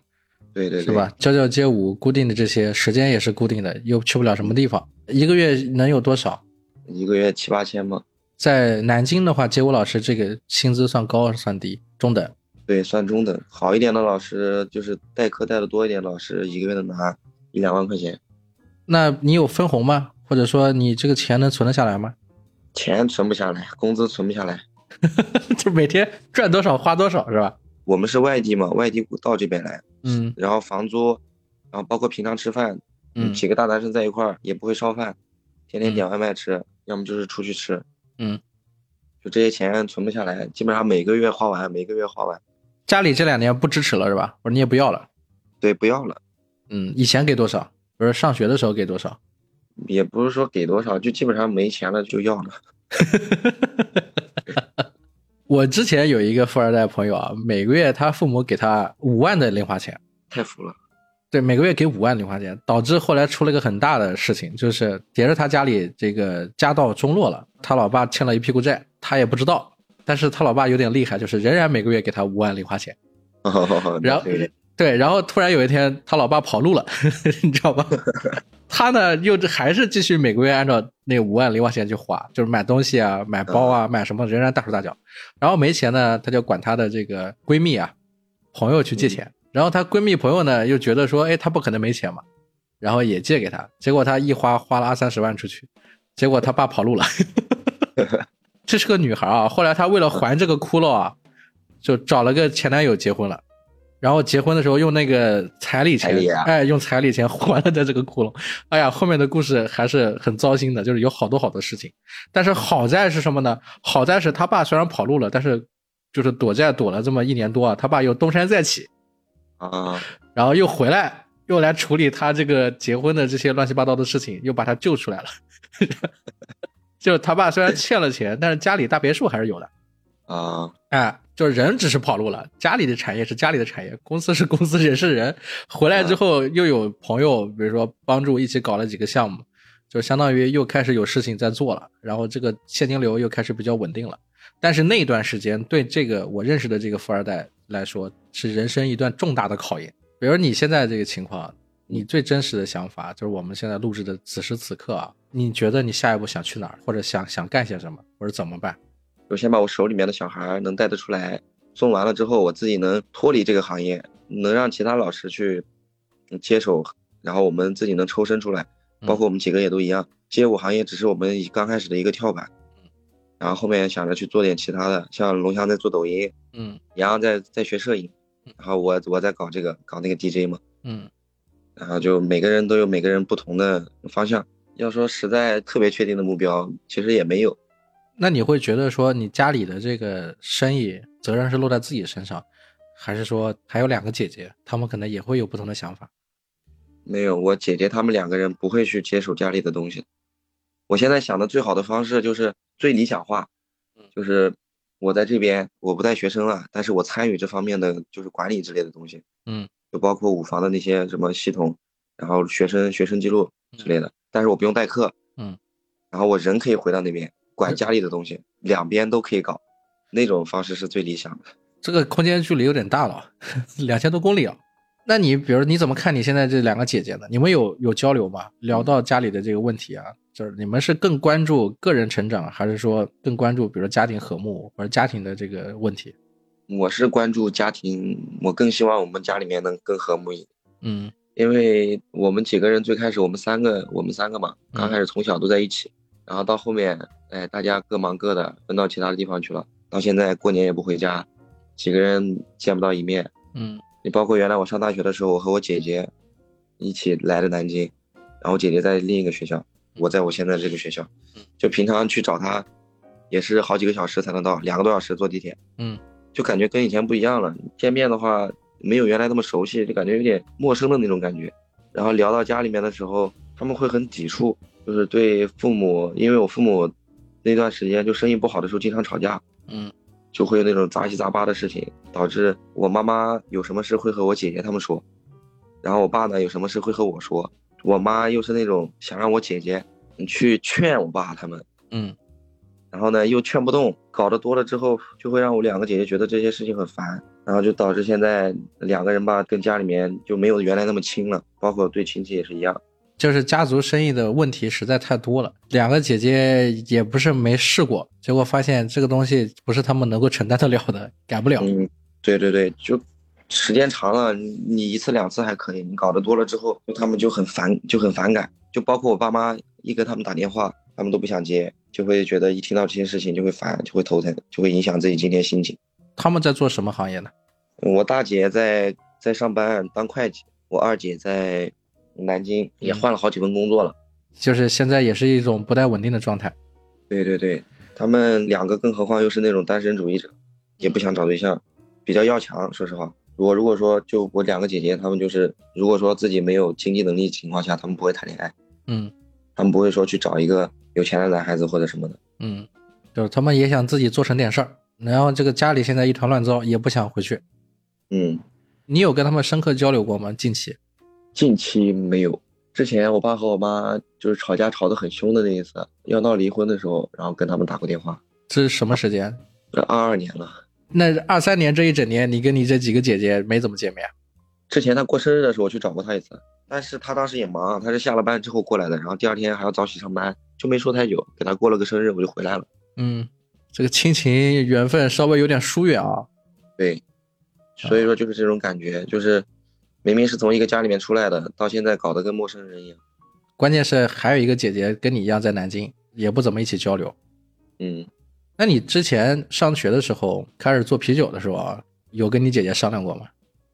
Speaker 2: 对对对，
Speaker 1: 是吧？教教街舞固定的这些时间也是固定的，又去不了什么地方，一个月能有多少？
Speaker 2: 一个月七八千吧，
Speaker 1: 在南京的话，街舞老师这个薪资算高是算低？中等。
Speaker 2: 对，算中等。好一点的老师，就是代课带的多一点，老师一个月能拿一两万块钱，
Speaker 1: 那你有分红吗？或者说你这个钱能存得下来吗？
Speaker 2: 钱存不下来，工资存不下来。
Speaker 1: 就每天赚多少花多少是吧？
Speaker 2: 我们是外地嘛，外地到这边来，
Speaker 1: 嗯
Speaker 2: 然后房租，然后包括平常吃饭，
Speaker 1: 嗯
Speaker 2: 几个大男生在一块儿也不会烧饭，天天点外卖吃，要么就是出去吃，
Speaker 1: 嗯，
Speaker 2: 就这些钱存不下来，基本上每个月花完，每个月花完，
Speaker 1: 家里这两年不支持了是吧？我说你也不要了？
Speaker 2: 对，不要了，
Speaker 1: 嗯，以前给多少？不是上学的时候给多少？
Speaker 2: 也不是说给多少，就基本上没钱了就要了。
Speaker 1: 我之前有一个富二代朋友啊，每个月他父母给他五万的零花钱，
Speaker 2: 太服了，
Speaker 1: 对，每个月给五万零花钱，导致后来出了个很大的事情，就是也是他家里这个家道中落了，他老爸欠了一屁股债，他也不知道，但是他老爸有点厉害，就是仍然每个月给他五万零花钱。然后
Speaker 2: 对，
Speaker 1: 然后突然有一天他老爸跑路了，你知道吧？他呢又还是继续每个月按照那五万零花钱去花，就是买东西啊、买包啊、买什么，仍然大手大脚。然后没钱呢，她就管她的这个闺蜜啊、朋友去借钱。然后她闺蜜朋友呢又觉得说，哎，她不可能没钱嘛，然后也借给她。结果她一花花了二三十万出去，结果她爸跑路了。这是个女孩啊，后来她为了还这个窟窿啊，就找了个前男友结婚了。然后结婚的时候用那个彩礼钱，
Speaker 2: 礼啊
Speaker 1: 哎，用彩礼钱还了的这个窟窿。哎呀，后面的故事还是很糟心的，就是有好多好多事情。但是好在是什么呢？好在是他爸虽然跑路了，但是就是躲债躲了这么一年多啊，他爸又东山再起，
Speaker 2: 啊，
Speaker 1: 然后又回来，又来处理他这个结婚的这些乱七八糟的事情，又把他救出来了。就是他爸虽然欠了钱，但是家里大别墅还是有的。
Speaker 2: 啊，
Speaker 1: 哎，就是人只是跑路了，家里的产业是家里的产业，公司是公司，人是人。回来之后又有朋友，比如说帮助一起搞了几个项目，就相当于又开始有事情在做了，然后这个现金流又开始比较稳定了。但是那段时间对这个我认识的这个富二代来说，是人生一段重大的考验。比如你现在这个情况，你最真实的想法就是我们现在录制的此时此刻啊，你觉得你下一步想去哪儿，或者想想干些什么，或者怎么办？
Speaker 2: 我先把我手里面的小孩能带得出来，送完了之后，我自己能脱离这个行业，能让其他老师去嗯接手，然后我们自己能抽身出来，包括我们几个也都一样。街舞行业只是我们刚开始的一个跳板，然后后面想着去做点其他的，像龙翔在做抖音，
Speaker 1: 嗯
Speaker 2: 洋洋在在学摄影，然后我我在搞这个搞那个 DJ 嘛，
Speaker 1: 嗯
Speaker 2: 然后就每个人都有每个人不同的方向。要说实在特别确定的目标，其实也没有。
Speaker 1: 那你会觉得说你家里的这个生意责任是落在自己身上，还是说还有两个姐姐，她们可能也会有不同的想法？
Speaker 2: 没有，我姐姐她们两个人不会去接手家里的东西。我现在想的最好的方式就是最理想化，就是我在这边我不带学生了，但是我参与这方面的就是管理之类的东西，
Speaker 1: 嗯，
Speaker 2: 就包括舞房的那些什么系统，然后学生学生记录之类的，但是我不用代课，
Speaker 1: 嗯，
Speaker 2: 然后我人可以回到那边管家里的东西，两边都可以搞，那种方式是最理想的。
Speaker 1: 这个空间距离有点大了，两千多公里啊。那你比如你怎么看你现在这两个姐姐呢？你们有有交流吗？聊到家里的这个问题啊，就是你们是更关注个人成长，还是说更关注比如说家庭和睦或者家庭的这个问题？
Speaker 2: 我是关注家庭，我更希望我们家里面能更和睦一点。
Speaker 1: 嗯
Speaker 2: 因为我们几个人最开始我们三个，我们三个嘛，刚开始从小都在一起，然后到后面，哎，大家各忙各的，分到其他的地方去了，到现在过年也不回家，几个人见不到一面。
Speaker 1: 嗯
Speaker 2: 你包括原来我上大学的时候，我和我姐姐一起来的南京，然后我姐姐在另一个学校，我在我现在这个学校
Speaker 1: 嗯，
Speaker 2: 就平常去找她，也是好几个小时才能到，两个多小时坐地铁，
Speaker 1: 嗯
Speaker 2: 就感觉跟以前不一样了。见面的话，没有原来那么熟悉，就感觉有点陌生的那种感觉。然后聊到家里面的时候，他们会很抵触，就是对父母，因为我父母那段时间就生意不好的时候经常吵架，
Speaker 1: 嗯
Speaker 2: 就会有那种杂七杂八的事情，导致我妈妈有什么事会和我姐姐他们说，然后我爸呢有什么事会和我说，我妈又是那种想让我姐姐去劝我爸他们，
Speaker 1: 嗯
Speaker 2: 然后呢又劝不动，搞得多了之后就会让我两个姐姐觉得这些事情很烦，然后就导致现在两个人吧跟家里面就没有原来那么亲了，包括对亲戚也是一样。
Speaker 1: 就是家族生意的问题实在太多了，两个姐姐也不是没试过，结果发现这个东西不是他们能够承担得了的，改不了。
Speaker 2: 嗯，对对对，就时间长了，你你一次两次还可以，你搞得多了之后，他们就很烦，就很反感。就包括我爸妈一跟他们打电话，他们都不想接，就会觉得一听到这些事情就会烦，就会头疼，就会影响自己今天心情。
Speaker 1: 他们在做什么行业呢？
Speaker 2: 我大姐在在上班当会计，我二姐在南京也换了好几份工作了。
Speaker 1: 就是现在也是一种不太稳定的状态。
Speaker 2: 对对对，他们两个更何况又是那种单身主义者，也不想找对象，比较要强。说实话，我如果说就我两个姐姐，她们就是如果说自己没有经济能力情况下，她们不会谈恋爱，
Speaker 1: 嗯
Speaker 2: 她们不会说去找一个有钱的男孩子或者什么的。
Speaker 1: 嗯，就是他们也想自己做成点事儿，然后这个家里现在一团乱糟，也不想回去。
Speaker 2: 嗯，
Speaker 1: 你有跟他们深刻交流过吗？近期？
Speaker 2: 近期没有，之前我爸和我妈就是吵架吵得很凶的那一次，要闹离婚的时候，然后跟他们打过电话。
Speaker 1: 这是什么时间？
Speaker 2: 二二年了，
Speaker 1: 那二三年这一整年，你跟你这几个姐姐没怎么见面。
Speaker 2: 之前她过生日的时候我去找过她一次，但是她当时也忙，她是下了班之后过来的，然后第二天还要早起上班，就没说太久，给她过了个生日我就回来了。
Speaker 1: 嗯，这个亲情缘分稍微有点疏远啊。
Speaker 2: 对，所以说就是这种感觉，就是明明是从一个家里面出来的，到现在搞得跟陌生人一样。
Speaker 1: 关键是还有一个姐姐跟你一样在南京，也不怎么一起交流。
Speaker 2: 嗯，
Speaker 1: 那你之前上学的时候开始做啤酒的时候啊，有跟你姐姐商量过吗？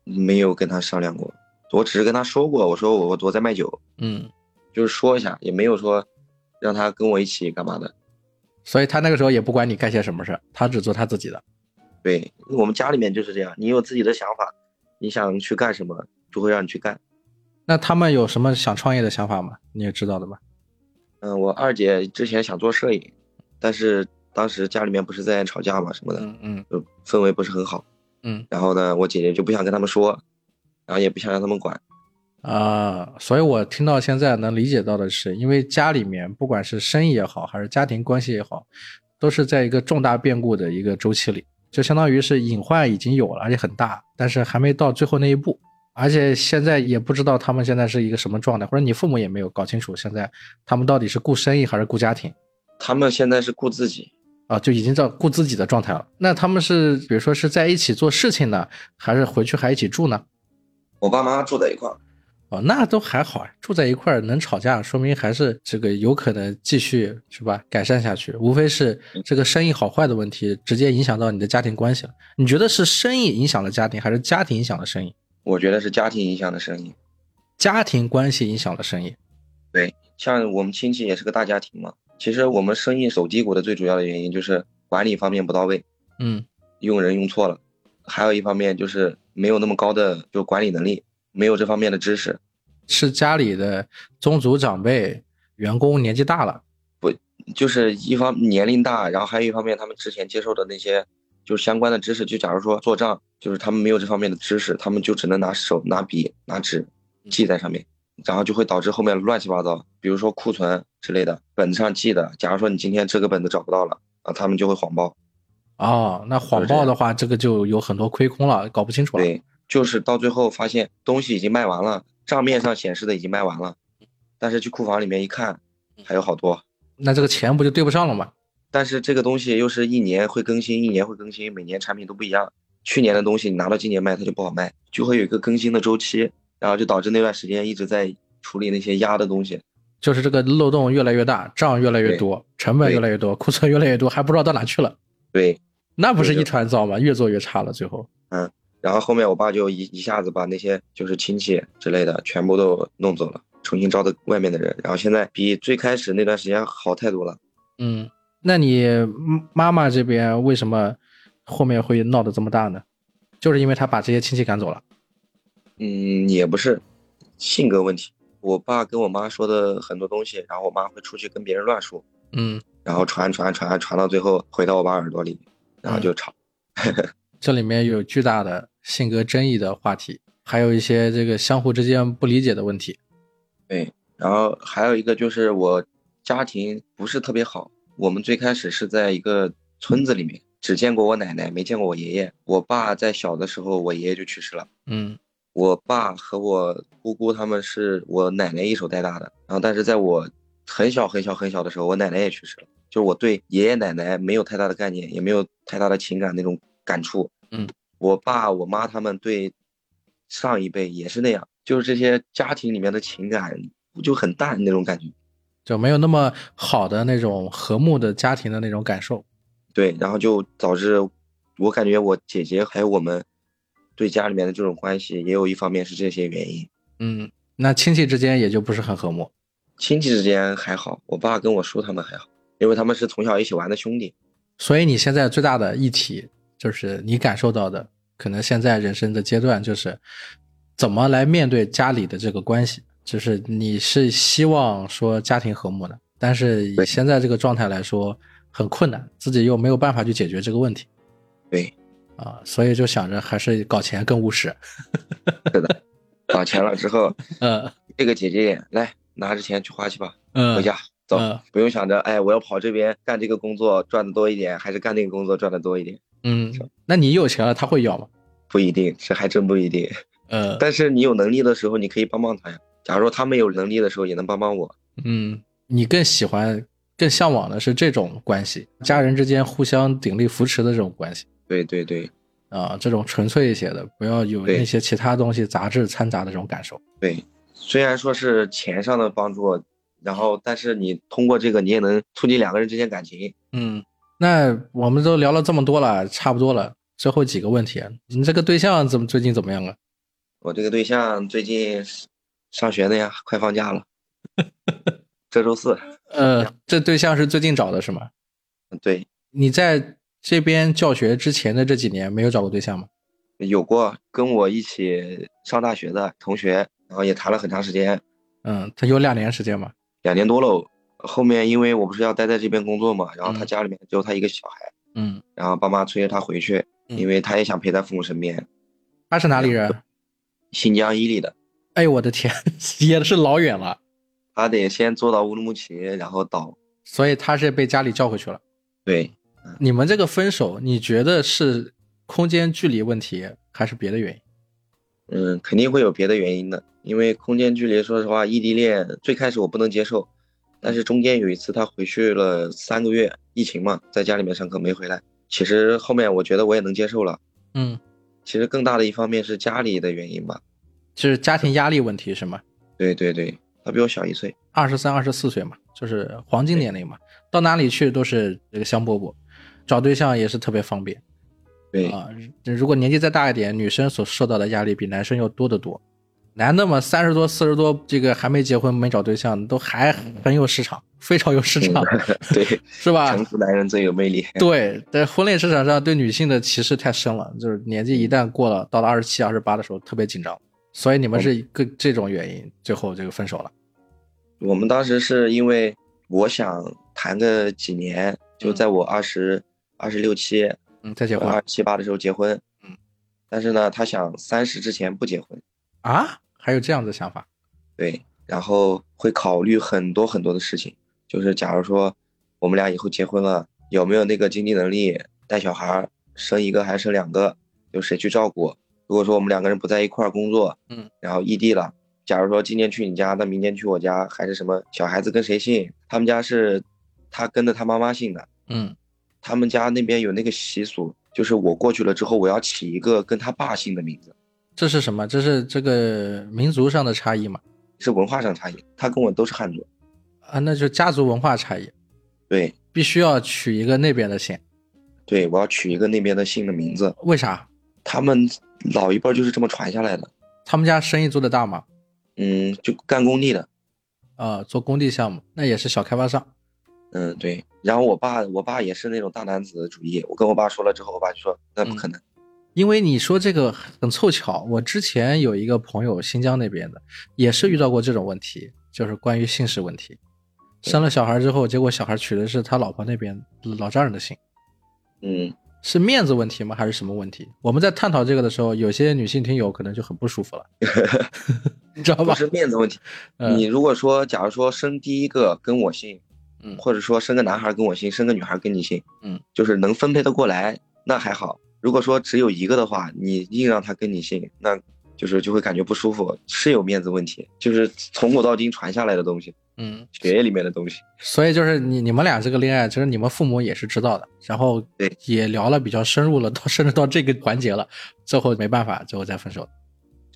Speaker 2: 没有跟她商量过，我只是跟她说过，我说我我在卖酒，
Speaker 1: 嗯，
Speaker 2: 就是说一下，也没有说让她跟我一起干嘛的。
Speaker 1: 所以她那个时候也不管你干些什么事儿，她只做她自己的。
Speaker 2: 对我们家里面就是这样，你有自己的想法，你想去干什么，就会让你去干。
Speaker 1: 那他们有什么想创业的想法吗？你也知道的吧？
Speaker 2: 嗯，我二姐之前想做摄影，但是当时家里面不是在吵架嘛什么的，
Speaker 1: 嗯嗯
Speaker 2: 就氛围不是很好。
Speaker 1: 嗯
Speaker 2: 然后呢，我姐姐就不想跟他们说，然后也不想让他们管。
Speaker 1: 啊，所以我听到现在能理解到的是，因为家里面不管是生意也好，还是家庭关系也好，都是在一个重大变故的一个周期里，就相当于是隐患已经有了，而且很大，但是还没到最后那一步，而且现在也不知道他们现在是一个什么状态，或者你父母也没有搞清楚现在他们到底是顾生意还是顾家庭
Speaker 2: 他们现在是顾自己，
Speaker 1: 啊，就已经在顾自己的状态了。那他们是比如说是在一起做事情呢，还是回去还一起住呢？
Speaker 2: 我爸妈住在一块儿。
Speaker 1: 哦，那都还好，住在一块儿能吵架，说明还是这个有可能继续是吧？改善下去，无非是这个生意好坏的问题，直接影响到你的家庭关系了。你觉得是生意影响了家庭，还是家庭影响了生意？
Speaker 2: 我觉得是家庭影响的生意。
Speaker 1: 家庭关系影响了生意。
Speaker 2: 对，像我们亲戚也是个大家庭嘛。其实我们生意走低谷的最主要的原因就是管理方面不到位，
Speaker 1: 嗯
Speaker 2: 用人用错了，还有一方面就是没有那么高的就管理能力，没有这方面的知识。
Speaker 1: 是家里的宗族长辈、员工年纪大了，不
Speaker 2: 就是一方年龄大，然后还有一方面他们之前接受的那些就是相关的知识，就假如说做账，就是他们没有这方面的知识，他们就只能拿手、拿笔、拿纸记在上面，然后就会导致后面乱七八糟，比如说库存之类的，本子上记的，假如说你今天这个本子找不到了啊，他们就会谎报。
Speaker 1: 哦，那谎报的话，这个就有很多亏空了，搞不清楚了。
Speaker 2: 对，就是到最后发现东西已经卖完了，账面上显示的已经卖完了，但是去库房里面一看，还有好多。
Speaker 1: 那这个钱不就对不上了吗？
Speaker 2: 但是这个东西又是一年会更新，一年会更新，每年产品都不一样。去年的东西你拿到今年卖，它就不好卖，就会有一个更新的周期，然后就导致那段时间一直在处理那些压的东西。
Speaker 1: 就是这个漏洞越来越大，账越来越多，成本越来越多，库存越来越多，还不知道到哪去了。
Speaker 2: 对，
Speaker 1: 那不是一团糟吗？越做越差了，最后。
Speaker 2: 嗯，然后后面我爸就一一下子把那些就是亲戚之类的全部都弄走了，重新招的外面的人，然后现在比最开始那段时间好太多了。
Speaker 1: 嗯，那你妈妈这边为什么后面会闹得这么大呢？就是因为他把这些亲戚赶走了。
Speaker 2: 嗯，也不是，性格问题。我爸跟我妈说的很多东西，然后我妈会出去跟别人乱说，
Speaker 1: 嗯，
Speaker 2: 然后传传传传到最后回到我爸耳朵里，然后就吵。
Speaker 1: 这里面有巨大的性格争议的话题，还有一些这个相互之间不理解的问题。
Speaker 2: 对，然后还有一个就是我家庭不是特别好，我们最开始是在一个村子里面，只见过我奶奶，没见过我爷爷。我爸在小的时候，我爷爷就去世了。
Speaker 1: 嗯。
Speaker 2: 我爸和我姑姑他们是我奶奶一手带大的，然后但是在我很小很小很小的时候，我奶奶也去世了，就是我对爷爷奶奶没有太大的概念，也没有太大的情感那种感触。
Speaker 1: 嗯，
Speaker 2: 我爸我妈他们对上一辈也是那样，就是这些家庭里面的情感就很淡那种感觉，
Speaker 1: 就没有那么好的那种和睦的家庭的那种感受。
Speaker 2: 对，然后就导致我感觉我姐姐还有我们。对家里面的这种关系，也有一方面是这些原因。
Speaker 1: 嗯，那亲戚之间也就不是很和睦。
Speaker 2: 亲戚之间还好，我爸跟我叔他们还好，因为他们是从小一起玩的兄弟。
Speaker 1: 所以你现在最大的议题，就是你感受到的，可能现在人生的阶段，就是怎么来面对家里的这个关系。就是你是希望说家庭和睦的，但是以现在这个状态来说，很困难，自己又没有办法去解决这个问题。
Speaker 2: 对。
Speaker 1: 啊，所以就想着还是搞钱更务实。
Speaker 2: 是的，搞钱了之后，
Speaker 1: 嗯，
Speaker 2: 这个姐姐来拿着钱去花去吧，
Speaker 1: 嗯，
Speaker 2: 回家走，不用想着，哎，我要跑这边干这个工作赚的多一点，还是干那个工作赚的多一点。
Speaker 1: 嗯，那你有钱了，他会要吗？
Speaker 2: 不一定，这还真不一定。
Speaker 1: 嗯，
Speaker 2: 但是你有能力的时候，你可以帮帮他呀。假如说他没有能力的时候，也能帮帮我。
Speaker 1: 嗯，你更喜欢、更向往的是这种关系，家人之间互相鼎力扶持的这种关系。
Speaker 2: 对对对，
Speaker 1: 啊，这种纯粹一些的，不要有那些其他东西杂质掺杂的这种感受。
Speaker 2: 对，虽然说是钱上的帮助，然后但是你通过这个，你也能促进两个人之间感情。
Speaker 1: 嗯，那我们都聊了这么多了，差不多了，最后几个问题，你这个对象怎么最近怎么样啊？
Speaker 2: 我这个对象最近上学呢呀，快放假了，这周四。
Speaker 1: 呃，这对象是最近找的是吗？
Speaker 2: 对，
Speaker 1: 你在。这边教学之前的这几年没有找过对象吗？
Speaker 2: 有过，跟我一起上大学的同学，然后也谈了很长时间。
Speaker 1: 嗯，他有两年时间吗？
Speaker 2: 两年多喽。后面因为我不是要待在这边工作嘛，然后他家里面只有他一个小孩。
Speaker 1: 嗯。
Speaker 2: 然后爸妈催着他回去，因为他也想陪在父母身边。
Speaker 1: 他是哪里人？
Speaker 2: 新疆伊犁的。
Speaker 1: 哎呦我的天，也是老远了。
Speaker 2: 他得先坐到乌鲁木齐，然后到。
Speaker 1: 所以他是被家里叫回去了。
Speaker 2: 对。
Speaker 1: 你们这个分手，你觉得是空间距离问题，还是别的原因？
Speaker 2: 嗯，肯定会有别的原因的。因为空间距离，说实话，异地恋最开始我不能接受，但是中间有一次他回去了三个月，疫情嘛，在家里面上课没回来。其实后面我觉得我也能接受了。
Speaker 1: 嗯，
Speaker 2: 其实更大的一方面是家里的原因吧，
Speaker 1: 就是家庭压力问题是吗？
Speaker 2: 对对对，他比我小一岁，
Speaker 1: 二十三、二十四岁嘛，就是黄金年龄嘛，到哪里去都是这个香饽饽。找对象也是特别方便，
Speaker 2: 对
Speaker 1: 啊，如果年纪再大一点，女生所受到的压力比男生要多得多。男的嘛，三十多、四十多，这个还没结婚、没找对象，都还很有市场，非常有市场，
Speaker 2: 对，
Speaker 1: 是吧？
Speaker 2: 成熟男人最有魅力。
Speaker 1: 对，在婚恋市场上，对女性的歧视太深了，就是年纪一旦过了，到了二十七、二十八的时候，特别紧张。所以你们是一个这种原因，最后这个分手了。
Speaker 2: 我们当时是因为我想谈个几年，就在我二十。二十六七，
Speaker 1: 嗯，再结婚。
Speaker 2: 二十七八的时候结婚，
Speaker 1: 嗯，
Speaker 2: 但是呢，他想三十之前不结婚
Speaker 1: 啊？还有这样的想法？
Speaker 2: 对，然后会考虑很多很多的事情，就是假如说我们俩以后结婚了，有没有那个经济能力带小孩，生一个还是生两个，有谁去照顾？如果说我们两个人不在一块儿工作，
Speaker 1: 嗯，
Speaker 2: 然后异地了，假如说今天去你家，那明天去我家，还是什么？小孩子跟谁姓？他们家是他跟着他妈妈姓的，
Speaker 1: 嗯。
Speaker 2: 他们家那边有那个习俗，就是我过去了之后，我要起一个跟他爸姓的名字。
Speaker 1: 这是什么？这是这个民族上的差异吗？
Speaker 2: 是文化上差异。他跟我都是汉族
Speaker 1: 啊，那就家族文化差异。
Speaker 2: 对，
Speaker 1: 必须要取一个那边的姓。
Speaker 2: 对，我要取一个那边的姓的名字。
Speaker 1: 为啥？
Speaker 2: 他们老一辈就是这么传下来的。
Speaker 1: 他们家生意做得大吗？
Speaker 2: 嗯，就干工地的。
Speaker 1: 啊，做工地项目，那也是小开发商。
Speaker 2: 嗯，对。然后我爸，我爸也是那种大男子主义。我跟我爸说了之后，我爸就说那不可能。
Speaker 1: 因为你说这个很凑巧，我之前有一个朋友，新疆那边的，也是遇到过这种问题，就是关于姓氏问题。生了小孩之后，结果小孩取的是他老婆那边老丈人的姓。
Speaker 2: 嗯，
Speaker 1: 是面子问题吗？还是什么问题？我们在探讨这个的时候，有些女性听友可能就很不舒服了，你知道吧？
Speaker 2: 不是面子问题。你如果说，假如说生第一个跟我姓，
Speaker 1: 嗯，
Speaker 2: 或者说生个男孩跟我姓，生个女孩跟你姓，
Speaker 1: 嗯，
Speaker 2: 就是能分配的过来，那还好。如果说只有一个的话，你硬让他跟你姓，那就是就会感觉不舒服，是有面子问题，就是从古到今传下来的东西。
Speaker 1: 嗯，
Speaker 2: 血液里面的东西，
Speaker 1: 所以就是你你们俩这个恋爱，其实你们父母也是知道的，然后
Speaker 2: 对
Speaker 1: 也聊了比较深入了，到 甚至到这个环节了，最后没办法，最后再分手。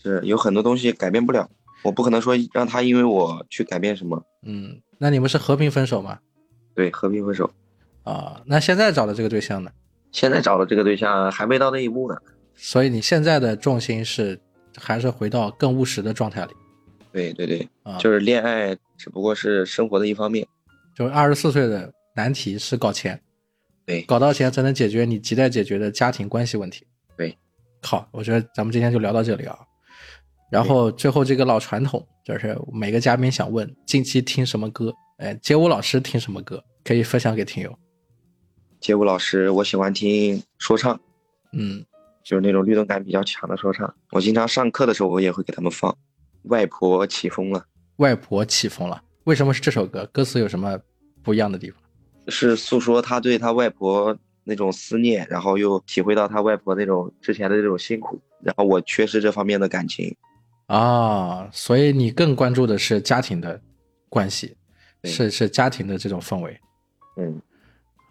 Speaker 2: 是有很多东西改变不了，我不可能说让他因为我去改变什么。
Speaker 1: 嗯，那你们是和平分手吗？
Speaker 2: 对，和平分手。
Speaker 1: 啊，那现在找的这个对象呢？
Speaker 2: 现在找的这个对象还没到那一步呢。
Speaker 1: 所以你现在的重心是还是回到更务实的状态里。
Speaker 2: 对对对，
Speaker 1: 啊，
Speaker 2: 就是恋爱只不过是生活的一方面。
Speaker 1: 就是二十四岁的难题是搞钱，
Speaker 2: 对，
Speaker 1: 搞到钱才能解决你亟待解决的家庭关系问题。
Speaker 2: 对，
Speaker 1: 好，我觉得咱们今天就聊到这里啊。然后最后这个老传统就是每个嘉宾想问近期听什么歌，哎，街舞老师听什么歌可以分享给听友。
Speaker 2: 街舞老师，我喜欢听说唱，
Speaker 1: 嗯，
Speaker 2: 就是那种律动感比较强的说唱。我经常上课的时候，我也会给他们放。外婆起风了，
Speaker 1: 外婆起风了，为什么是这首歌？歌词有什么不一样的地方？
Speaker 2: 是诉说他对他外婆那种思念，然后又体会到他外婆那种之前的这种辛苦，然后我缺失这方面的感情
Speaker 1: 啊，所以你更关注的是家庭的关系，是是家庭的这种氛围，
Speaker 2: 嗯。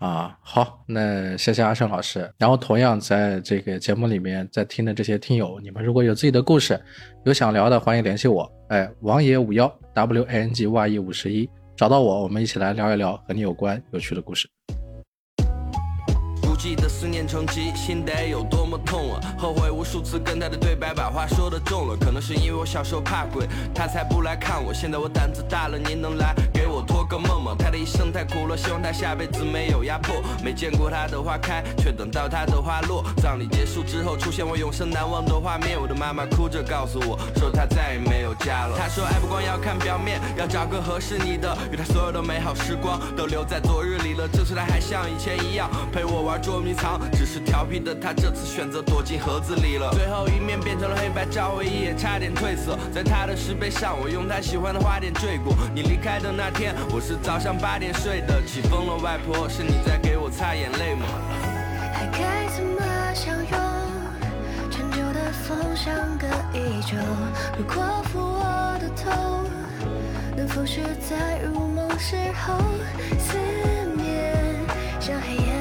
Speaker 1: 啊，好，那谢谢阿胜老师。然后同样在这个节目里面在听的这些听友，你们如果有自己的故事，有想聊的，欢迎联系我。哎，王爷五幺 W A N G Y E 五十一，找到我，我们一起来聊一聊和你有关有趣的故事。记得思念成疾，心得有多么痛啊！后悔无数次跟他的对白，把话说的重了。可能是因为我小时候怕鬼，他才不来看我。现在我胆子大了，您能来给我托个梦吗？他的一生太苦了，希望他下辈子没有压迫。没见过他的花开，却等到他的花落。葬礼结束之后，出现我永生难忘的画面。我的妈妈哭着告诉我说，她再也没有家了。她说，爱不光要看表面，要找个合适你的。与他所有的美好时光都留在昨日里了。这次他还像以前一样陪我玩。捉捉迷藏，只是调皮的他这次选择躲进盒子里了。最后一面变成了黑白照，我一也差点褪色。在他的石碑上，我用他喜欢的花点缀过。你离开的那天，我是早上八点睡的。起风了，外婆，是你在给我擦眼泪吗？还该怎么相拥？陈旧的风相隔已久，如果抚我的头，能否是在入梦时候，思念像黑夜。